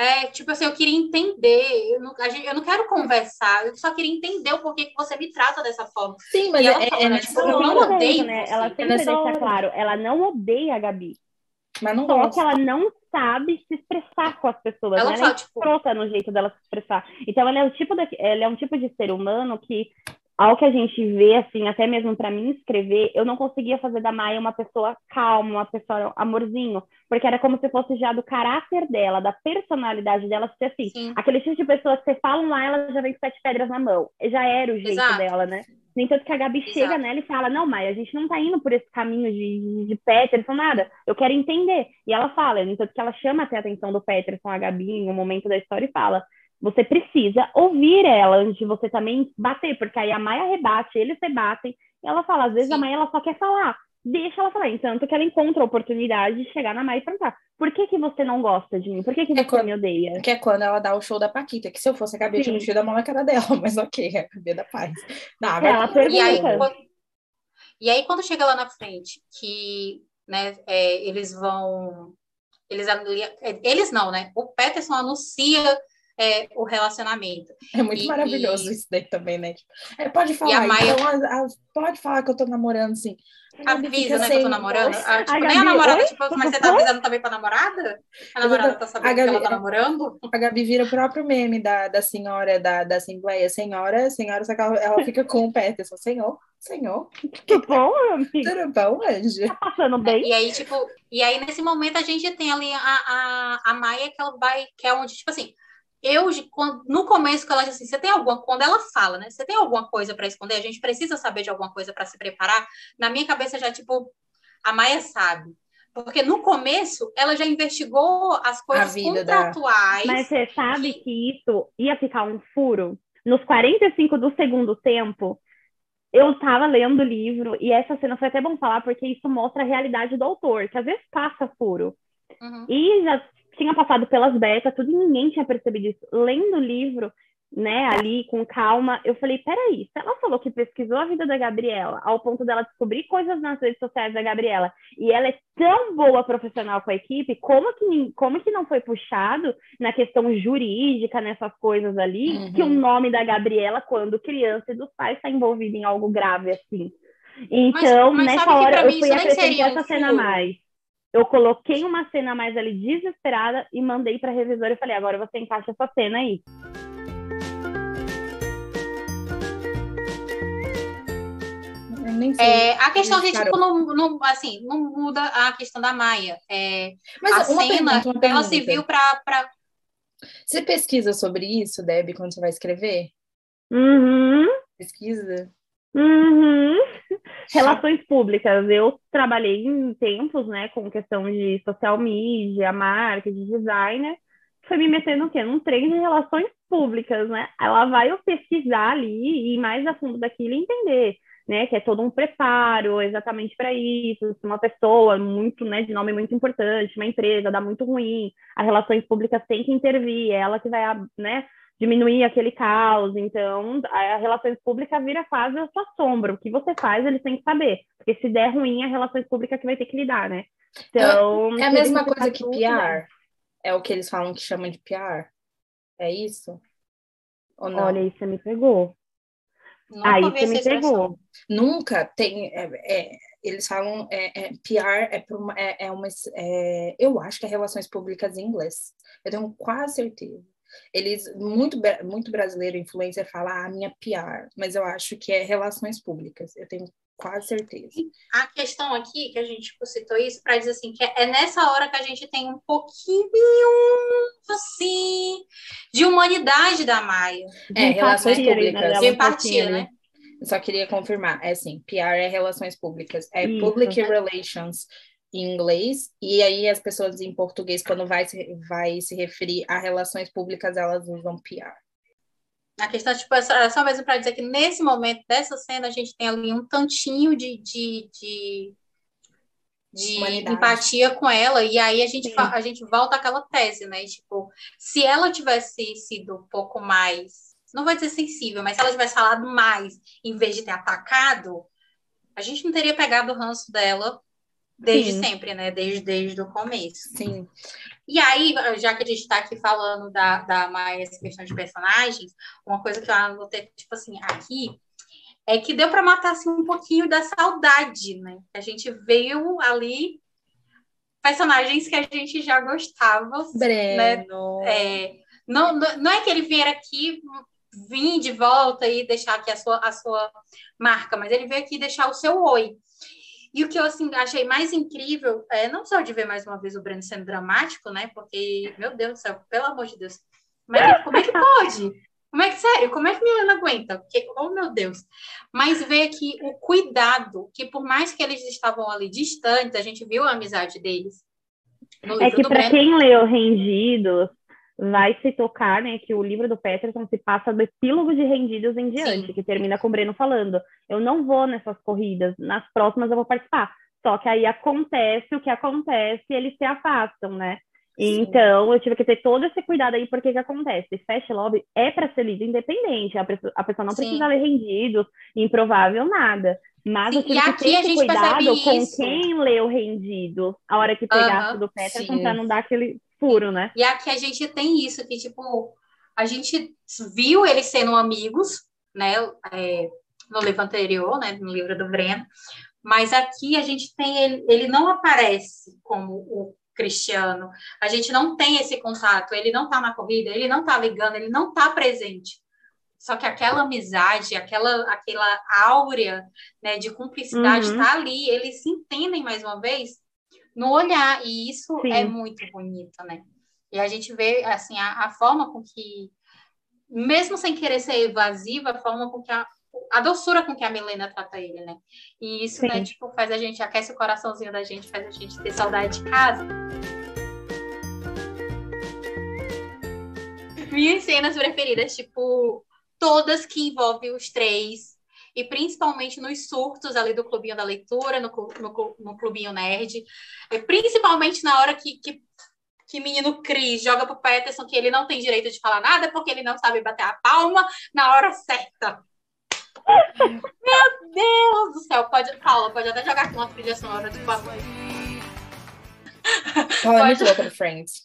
A: É, tipo assim, eu queria entender, eu não, gente, eu não quero conversar, eu só queria entender o porquê que você me trata dessa forma.
B: Sim, mas
A: ela
B: é,
A: fala, é,
B: né,
A: tipo, eu não odeio
C: né? Ela sempre deixa claro, ela não odeia a Gabi.
B: Mas não
C: Só
B: gosta.
C: que ela não sabe se expressar com as pessoas.
A: Ela,
C: ela
A: fala,
C: é
A: tipo...
C: no jeito dela se expressar. Então, ela é, o tipo de, ela é um tipo de ser humano que ao que a gente vê, assim, até mesmo para mim escrever, eu não conseguia fazer da Maia uma pessoa calma, uma pessoa amorzinho, porque era como se fosse já do caráter dela, da personalidade dela, ser assim, Sim. aquele tipo de pessoa que você fala lá, ela já vem com sete pedras na mão, já era o jeito Exato. dela, né? Nem tanto que a Gabi Exato. chega nela e fala, não, Maia, a gente não tá indo por esse caminho de, de Peterson, nada, eu quero entender. E ela fala, nem tanto que ela chama até a atenção do Peterson, a Gabi, em um momento da história, e fala, você precisa ouvir ela antes de você também bater, porque aí a Maia rebate, eles rebatem, e ela fala, às vezes Sim. a Maia ela só quer falar, deixa ela falar, tanto que ela encontra a oportunidade de chegar na Maia e perguntar, por que que você não gosta de mim? Por que que é você quando, me odeia?
B: Que é quando ela dá o show da Paquita, que se eu fosse a Gabi, eu tinha da mão na cara dela, mas ok, é a Gabi da paz. Não,
C: é, ela pergunta.
A: E aí, quando, e aí, quando chega lá na frente, que né, é, eles vão... Eles, eles não, né? O Peterson anuncia é, o relacionamento.
B: É muito e, maravilhoso e... isso daí também, né? Tipo, é, pode falar,
A: a Maia...
B: então, a, a, pode falar que eu tô namorando, sim.
A: Avisa, né, que eu tô namorando. Ah, tipo, nem a namorada, tipo, mas você tá avisando também pra namorada? A namorada tá sabendo Gabi, que ela tá namorando?
B: A Gabi vira o próprio meme da, da senhora da, da Assembleia. Senhora, senhora, só que ela, ela fica com o Peterson. Senhor, senhor.
C: Tudo bom, amigo?
B: Tudo bom, anjo?
C: Tá passando bem?
A: E aí, tipo, e aí nesse momento a gente tem ali a, a, a Maia que ela vai, que é onde, tipo assim, eu, no começo, que ela disse assim, você tem alguma, quando ela fala, né, você tem alguma coisa para esconder, a gente precisa saber de alguma coisa para se preparar, na minha cabeça já, tipo, a Maia sabe. Porque no começo, ela já investigou as coisas contratuais.
C: Da... Mas você sabe que... que isso ia ficar um furo? Nos 45 do segundo tempo, eu estava lendo o livro, e essa cena foi até bom falar, porque isso mostra a realidade do autor, que às vezes passa furo. Uhum. E já tinha passado pelas becas, tudo e ninguém tinha percebido isso. Lendo o livro, né, ali com calma. Eu falei, peraí, se ela falou que pesquisou a vida da Gabriela ao ponto dela descobrir coisas nas redes sociais da Gabriela e ela é tão boa profissional com a equipe, como que, como que não foi puxado na questão jurídica, nessas coisas ali, uhum. que o nome da Gabriela, quando criança e dos pais, está envolvido em algo grave assim. Então, mas, mas nessa hora, eu fui acrescentar essa cena mais. Eu coloquei uma cena mais ali desesperada e mandei para a revisora e falei: agora você encaixa essa cena aí.
A: É, a questão de, tipo, não, não, assim, não muda a questão da Maia. É, Mas a cena, pergunta, ela se viu para... Pra...
B: Você pesquisa sobre isso, Deb, quando você vai escrever?
C: Uhum.
B: Pesquisa?
C: Uhum. Relações públicas. Eu trabalhei em tempos, né, com questão de social media, marketing, designer. Foi me metendo no quê? Num trem de relações públicas, né? Ela vai eu pesquisar ali e ir mais a fundo daquilo e entender né, que é todo um preparo exatamente para isso. Se uma pessoa muito, né, de nome muito importante, uma empresa dá muito ruim, as relações públicas têm que intervir, é ela que vai, né, diminuir aquele caos. Então, a relações públicas vira quase a sua sombra. O que você faz, eles têm que saber, porque se der ruim, é a relações públicas que vai ter que lidar, né?
B: Então, é a mesma coisa que tudo, PR. Né? É o que eles falam que chamam de PR. É isso?
C: Olha, isso me pegou. Nunca Aí você me pegou.
B: Nunca tem. É, é, eles falam é, é PR é, uma, é, é uma. É, eu acho que é relações públicas em inglês. Eu tenho quase certeza. Eles, muito, muito brasileiro, influencer, fala ah, a minha PR, mas eu acho que é relações públicas. Eu tenho quase certeza.
A: A questão aqui, que a gente citou isso, para dizer assim, que é nessa hora que a gente tem um pouquinho, assim, de humanidade da Maia.
B: É, relações públicas.
A: De empatia, né?
B: Eu só queria confirmar, é assim, PR é relações públicas, é isso. Public Relations em inglês, e aí as pessoas em português, quando vai se, vai se referir a relações públicas, elas usam PR.
A: A questão, tipo, é só, é mesmo para dizer que nesse momento dessa cena a gente tem ali um tantinho de, de, de, de empatia com ela, e aí a gente, a gente volta àquela tese, né? Tipo, se ela tivesse sido um pouco mais, não vou dizer sensível, mas se ela tivesse falado mais em vez de ter atacado, a gente não teria pegado o ranço dela desde Sim. sempre, né? Desde, desde o começo.
B: Sim.
A: E aí, já que a gente está aqui falando da, da mais questão de personagens, uma coisa que eu anotei, tipo assim, aqui, é que deu para matar assim, um pouquinho da saudade, né? A gente veio ali personagens que a gente já gostava.
B: Breno.
A: Né? É, não, não é que ele vier aqui vir de volta e deixar aqui a sua, a sua marca, mas ele veio aqui deixar o seu oi. E o que eu assim, achei mais incrível é não só de ver mais uma vez o Breno sendo dramático, né? Porque, meu Deus do céu, pelo amor de Deus. Mas como é que pode? Como é que, sério, como é que Milena aguenta? Porque, oh meu Deus. Mas ver aqui o cuidado, que por mais que eles estavam ali distantes, a gente viu a amizade deles.
C: É que para quem leu Rendidos, vai se tocar, né, que o livro do Peterson se passa do epílogo de Rendidos em diante, Sim. que termina com o Breno falando: eu não vou nessas corridas, nas próximas eu vou participar. Só que aí acontece o que acontece e eles se afastam, né? Sim. Então, eu tive que ter todo esse cuidado aí, porque que acontece? Fast Lobby é para ser lido independente, a pessoa, a pessoa não Sim. precisa ler rendidos, improvável, nada. Mas Sim, eu tive que ter esse cuidado com isso. quem leu rendido, a hora que pegasse uh -huh. do Peterson, para não dar aquele furo, né?
A: E aqui a gente tem isso, que, tipo, a gente viu eles sendo amigos, né? É, no livro anterior, né? No livro do Breno. Mas aqui a gente tem ele, ele não aparece como o Cristiano. A gente não tem esse contato, ele não tá na corrida, ele não tá ligando, ele não tá presente. Só que aquela amizade, aquela, aquela áurea né, de cumplicidade está uhum. ali, eles se entendem mais uma vez no olhar, e isso é Sim. é muito bonito, né? E a gente vê, assim, a, a, forma com que, mesmo sem querer ser evasiva, a forma com que a, a doçura com que a Milena trata ele, né? E isso, né, Sim. né, tipo, faz a gente, aquece o coraçãozinho da gente, faz a gente ter saudade de casa. Minhas cenas preferidas, tipo, todas que envolvem os três, e principalmente nos surtos ali do clubinho da leitura, no, no, no clubinho nerd, e principalmente na hora que, que que menino Cris joga pro Peterson que ele não tem direito de falar nada porque ele não sabe bater a palma na hora certa. Meu Deus do céu, pode, Paula, pode até jogar com uma trilha sonora de favor.
B: Paula é muito louca do Friends.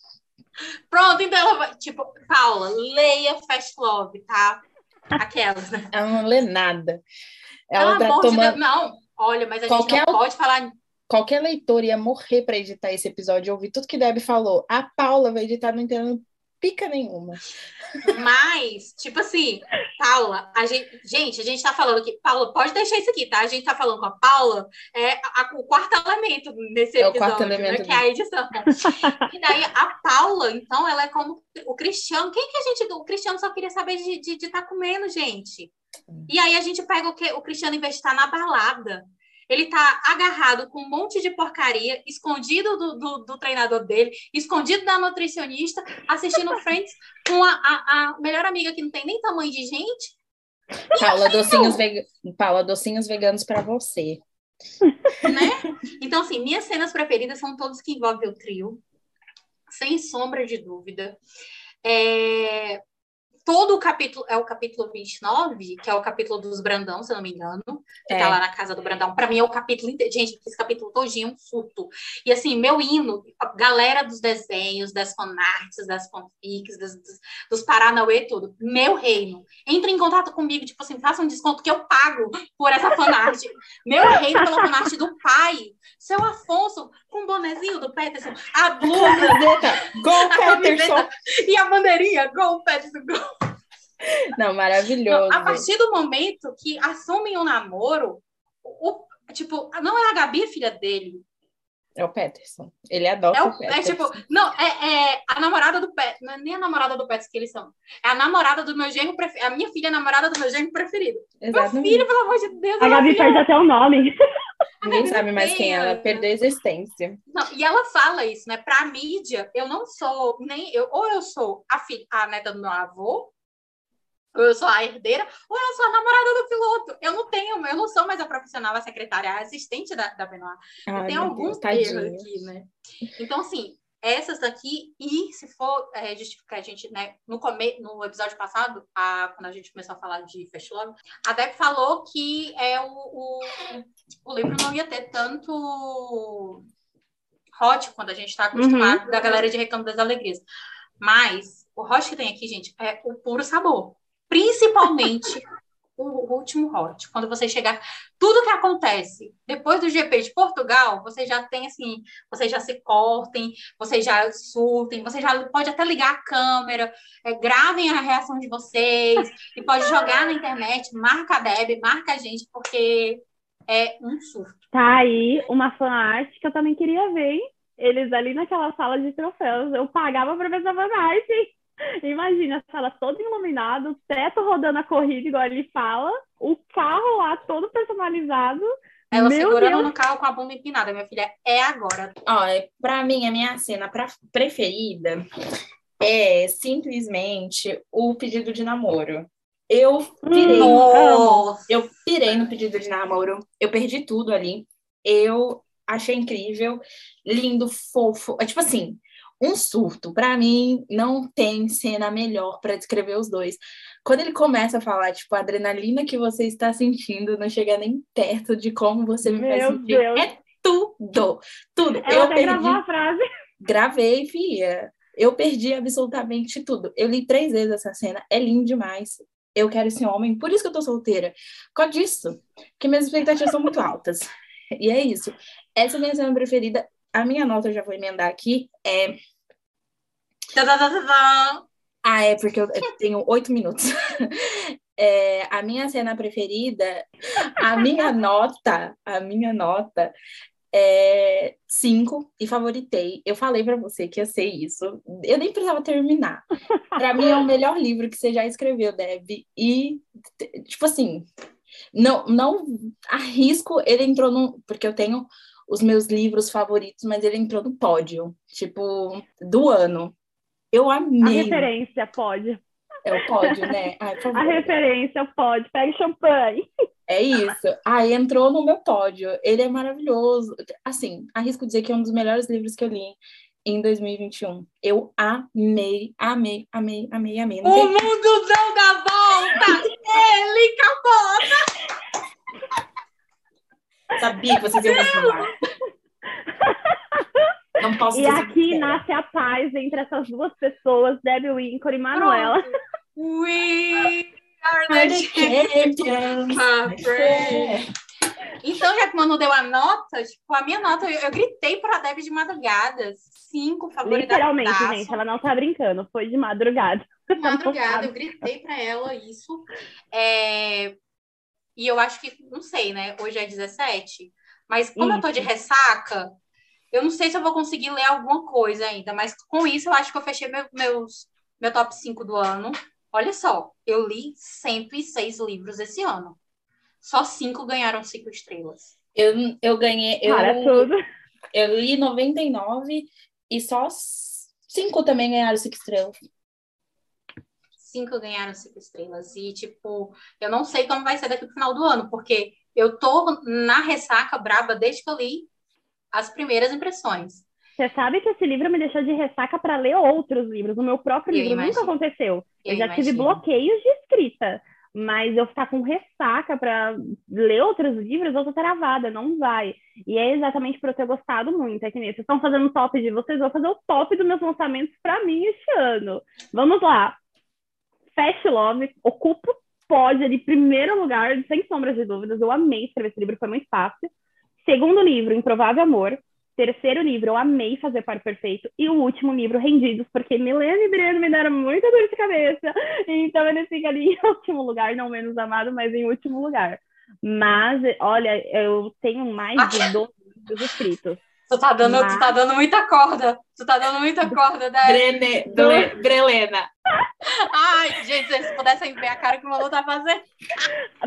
A: Pronto, então ela vai, tipo, Paula, leia Fast Love, tá? Aquelas, né?
B: Ela não lê nada. Ela,
A: tá tomando... De... Não, olha, mas a Qualquer... gente não pode falar
B: qualquer leitor ia morrer para editar esse episódio e ouvir tudo que Deb falou. A Paula vai editar não entendendo pica nenhuma.
A: Mas, tipo assim, Paula, a gente, gente, a gente tá falando que. Paula, pode deixar isso aqui, tá? A gente tá falando com a Paula, é a, o quarto elemento nesse é episódio, né? Que é a edição. e daí a Paula, então, ela é como o Cristiano. Quem que a gente. O Cristiano só queria saber de estar tá comendo, gente. E aí a gente pega o que o Cristiano, em vez de estar na balada, ele tá agarrado com um monte de porcaria, escondido do, do, do treinador dele, escondido da nutricionista, assistindo Friends com a, a, a, melhor amiga que não tem nem tamanho de gente.
B: Paula, docinhos, veg... Paula, docinhos veganos para você.
A: Né? Então, assim, minhas cenas preferidas são todas que envolvem o trio, sem sombra de dúvida. É todo o capítulo, é o capítulo 29, que é o capítulo dos Brandão, se eu não me engano, que tá é. tá lá na casa do Brandão. Para mim é o capítulo inteiro. Gente, esse capítulo todinho é um surto. E assim, meu hino, a galera dos desenhos, das fanarts, das fanfics, das, dos, dos Paranauê, tudo. Meu reino. Entre em contato comigo, tipo assim, faça um desconto que eu pago por essa fanart. meu reino pela fanart do pai. Seu Afonso, com o bonezinho do Peterson, a blusa.
B: Gol Peterson.
A: E a bandeirinha, gol Peterson, gol.
B: Não, maravilhoso.
A: Não, a partir do momento que assumem o um namoro, o, tipo, não é a Gabi a filha dele.
B: É o Peterson. Ele adota
A: é
B: o, o Peterson.
A: É tipo, não, é, é a namorada do Peterson. Não é nem a namorada do Peterson que eles são. É a namorada do meu genro preferido. A minha filha é a namorada do meu genro preferido. Exatamente. Meu filho, pelo amor de Deus.
C: A Gabi perde até o nome.
B: Nem sabe mais quem ela, perdeu a existência.
A: Não, e ela fala isso, né? Pra mídia, eu não sou nem eu, ou eu sou a, filha, a neta do meu avô, eu sou a herdeira, ou eu sou a namorada do piloto. Eu não tenho, eu não sou mais a profissional, a secretária, a assistente da, da Benoit. Eu tenho alguns erros aqui, né? Então, assim, essas daqui, e se for é, justificar a gente, né, no, come, no episódio passado, a, quando a gente começou a falar de Fast Love, a Deb falou que é o, o, o livro não ia ter tanto hot quando a gente está acostumado uhum. da galera de Reclamo das Alegrias. Mas o hot que tem aqui, gente, é o puro sabor. Principalmente o último hot. Quando você chegar, tudo que acontece depois do GP de Portugal, você já tem assim, vocês já se cortem, vocês já surtem, você já pode até ligar a câmera, é, gravem a reação de vocês e pode jogar na internet, marca a Deb, marca a gente, porque é um surto.
C: Tá aí uma fanart que eu também queria ver, hein? Eles ali naquela sala de troféus, eu pagava para ver essa fanart, hein? Imagina a sala toda iluminada, o teto rodando a corrida, igual ele fala, o carro lá todo personalizado.
A: Ela Meu segurando Deus. no carro com a bunda empinada, minha filha, é agora.
B: Olha, pra mim, a minha cena pra, preferida é simplesmente o pedido de namoro. Eu pirei, hum, eu pirei no pedido de namoro, eu perdi tudo ali. Eu achei incrível, lindo, fofo. É tipo assim, um surto. Para mim, não tem cena melhor para descrever os dois. Quando ele começa a falar, tipo, a adrenalina que você está sentindo não chega nem perto de como você me faz sentir. Deus. É tudo, tudo.
C: Ela eu perdi... gravou a frase.
B: Gravei, via. Eu perdi absolutamente tudo. Eu li três vezes essa cena. É lindo demais. Eu quero esse homem. Por isso que eu tô solteira. Por causa disso. Porque minhas expectativas são muito altas. E é isso. Essa é a minha cena preferida. A minha nota, eu já vou emendar aqui, é ah, é porque eu tenho oito minutos. É, a minha cena preferida, a minha nota, a minha nota é cinco e favoritei. Eu falei para você que ia ser isso. Eu nem precisava terminar. Para mim é o melhor livro que você já escreveu, Deb. E tipo assim, não não arrisco. Ele entrou no porque eu tenho os meus livros favoritos, mas ele entrou no pódio, tipo do ano. Eu amei.
C: A referência, pode.
B: É o pódio, né? Ai,
C: a referência, pode. Pega champanhe.
B: É isso. Aí entrou no meu pódio. Ele é maravilhoso. Assim, arrisco dizer que é um dos melhores livros que eu li em 2021. Eu amei, amei, amei, amei, amei.
A: Não o tem... mundo não dá volta! Ele capota!
B: Sabia que vocês iam continuar.
C: Não posso E aqui nasce a paz entre essas duas pessoas, Debbie Winkle e Manuela.
A: We are the champions. Então, já que o Manu deu a nota, tipo, a minha nota, eu, eu gritei para a Debbie de madrugada. Cinco favoritos.
C: Literalmente, gente, ela não tá brincando, foi de madrugada.
A: De madrugada, eu gritei para ela isso. É... E eu acho que, não sei, né? Hoje é 17, mas como isso. eu tô de ressaca, eu não sei se eu vou conseguir ler alguma coisa ainda, mas com isso eu acho que eu fechei meu, meus, meu top 5 do ano. Olha só, eu li 106 livros esse ano. Só cinco ganharam cinco estrelas.
B: Eu, eu ganhei. Eu,
C: Para tudo.
B: Eu li 99 e só cinco também ganharam cinco estrelas.
A: Cinco ganharam cinco estrelas. E, tipo, eu não sei como vai ser daqui pro final do ano, porque eu tô na ressaca braba desde que eu li as primeiras impressões.
C: Você sabe que esse livro me deixou de ressaca para ler outros livros. O meu próprio livro nunca aconteceu. Eu, eu já imagino. tive bloqueios de escrita, mas eu ficar com ressaca para ler outros livros, eu tô travada, não vai. E é exatamente por eu ter gostado muito. É que nem vocês estão fazendo top de vocês, vou fazer o top dos meus lançamentos para mim este ano. Vamos lá. Fast Love, ocupo pode ali, primeiro lugar, sem sombras de dúvidas. Eu amei escrever esse livro, foi muito fácil. Segundo livro, Improvável Amor. Terceiro livro, eu amei fazer Par Perfeito. E o último livro, Rendidos, porque Milena e Breno me deram muita dor de cabeça. Então ele fica ali em último lugar, não menos amado, mas em último lugar. Mas, olha, eu tenho mais de 12 livros escritos.
A: Tu tá dando, Mas... tu tá dando muita corda. Tu tá dando muita corda, né?
B: Brene, Bre, Brelena.
A: Ai, gente, se pudessem ver a cara que o Malu tá fazendo.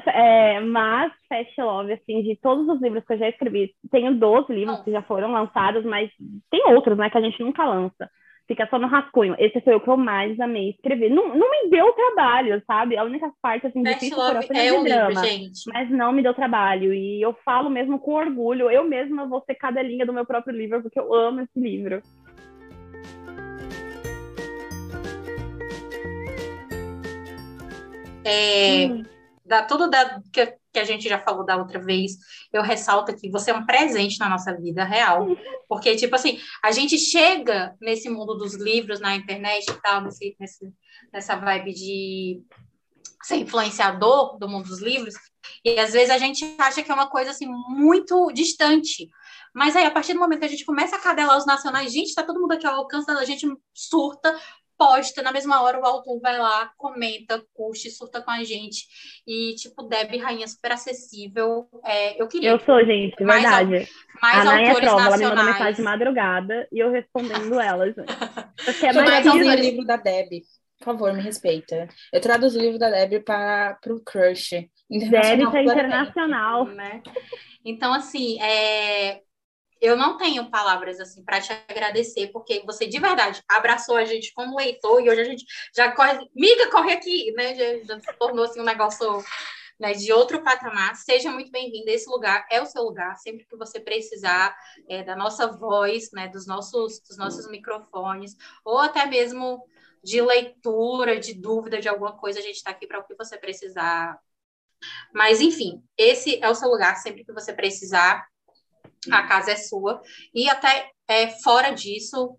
C: É, mas Fast Love, assim, de todos os livros que eu já escrevi, tenho 12 livros Não. que já foram lançados, mas tem outros, né, que a gente nunca lança fica só no rascunho. Esse foi o que eu mais amei escrever. Não, não me deu trabalho, sabe? A única parte, assim, Best difícil foi a é de drama. Livro, gente. Mas não me deu trabalho. E eu falo mesmo com orgulho. Eu mesma vou ser cada linha do meu próprio livro, porque eu amo esse livro.
A: É, hum. Da, tudo da, que, que a gente já falou da outra vez, eu ressalto que você é um presente na nossa vida real. Porque, tipo assim, a gente chega nesse mundo dos livros, na internet e tal, nesse, nesse, nessa vibe de ser influenciador do mundo dos livros, e às vezes a gente acha que é uma coisa assim muito distante. Mas aí, a partir do momento que a gente começa a cadelar os nacionais, gente, tá todo mundo aqui ao alcance da gente, surta, posta, na mesma hora o autor vai lá, comenta, curte, surta com a gente. E, tipo, Deb, rainha super acessível. É, eu queria.
C: Eu sou, gente, mais, verdade. Mais a Naya autores Trova, nacionais. ela me mandou mensagem de madrugada e eu respondendo elas.
B: Porque é mais o livro da Deb. Por favor, me respeita. Eu traduzo o livro da Deb para o Crush.
C: Internacional Deb é internacional.
A: Né? Então, assim, é, eu não tenho palavras assim para te agradecer, porque você de verdade abraçou a gente como leitor e hoje a gente já corre, miga, corre aqui, né? Já, já se tornou assim um negócio né, de outro patamar. Seja muito bem-vindo. Esse lugar é o seu lugar, sempre que você precisar é, da nossa voz, né, dos nossos, dos nossos microfones, ou até mesmo de leitura, de dúvida de alguma coisa, a gente está aqui para o que você precisar. Mas, enfim, esse é o seu lugar, sempre que você precisar a casa é sua. E até é, fora disso,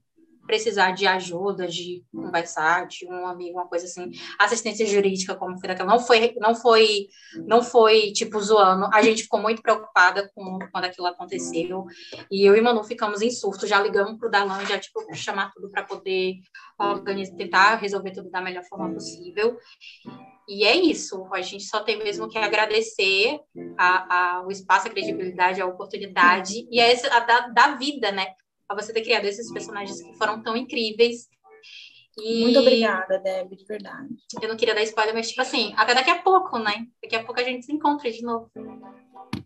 A: precisar de ajuda, de conversar, de um amigo, uma coisa assim, assistência jurídica, como foi daquela, não foi, não foi, não foi tipo zoando. A gente ficou muito preocupada com quando aquilo aconteceu. E eu e Manu ficamos em surto, já ligamos pro Dalan, já tipo chamar tudo para poder organizar, tentar resolver tudo da melhor forma possível. E é isso, a gente só tem mesmo que agradecer a, a, o espaço, a credibilidade, a oportunidade e a, esse, a da, da vida, né? A você ter criado esses personagens que foram tão incríveis.
B: E... Muito obrigada, Deb, de verdade.
A: Eu não queria dar spoiler, mas tipo assim, até daqui a pouco, né? Daqui a pouco a gente se encontra de novo.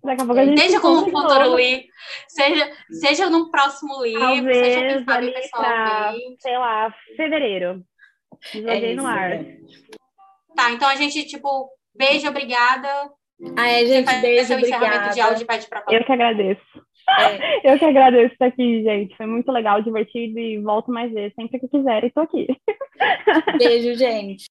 C: Daqui a pouco a gente
A: seja com um futuro livro, seja, seja num próximo livro, Talvez, seja quem sabe pessoalmente.
C: Sei lá, fevereiro. Joguei é no ar. Né?
A: Tá, então a gente, tipo, beijo, obrigada.
B: Ah, é, gente, beijo, obrigada.
A: De áudio, pede pra
C: Eu que agradeço. É. Eu que agradeço estar aqui, gente. Foi muito legal, divertido e volto mais vezes sempre que quiser. Estou aqui.
B: Beijo, gente.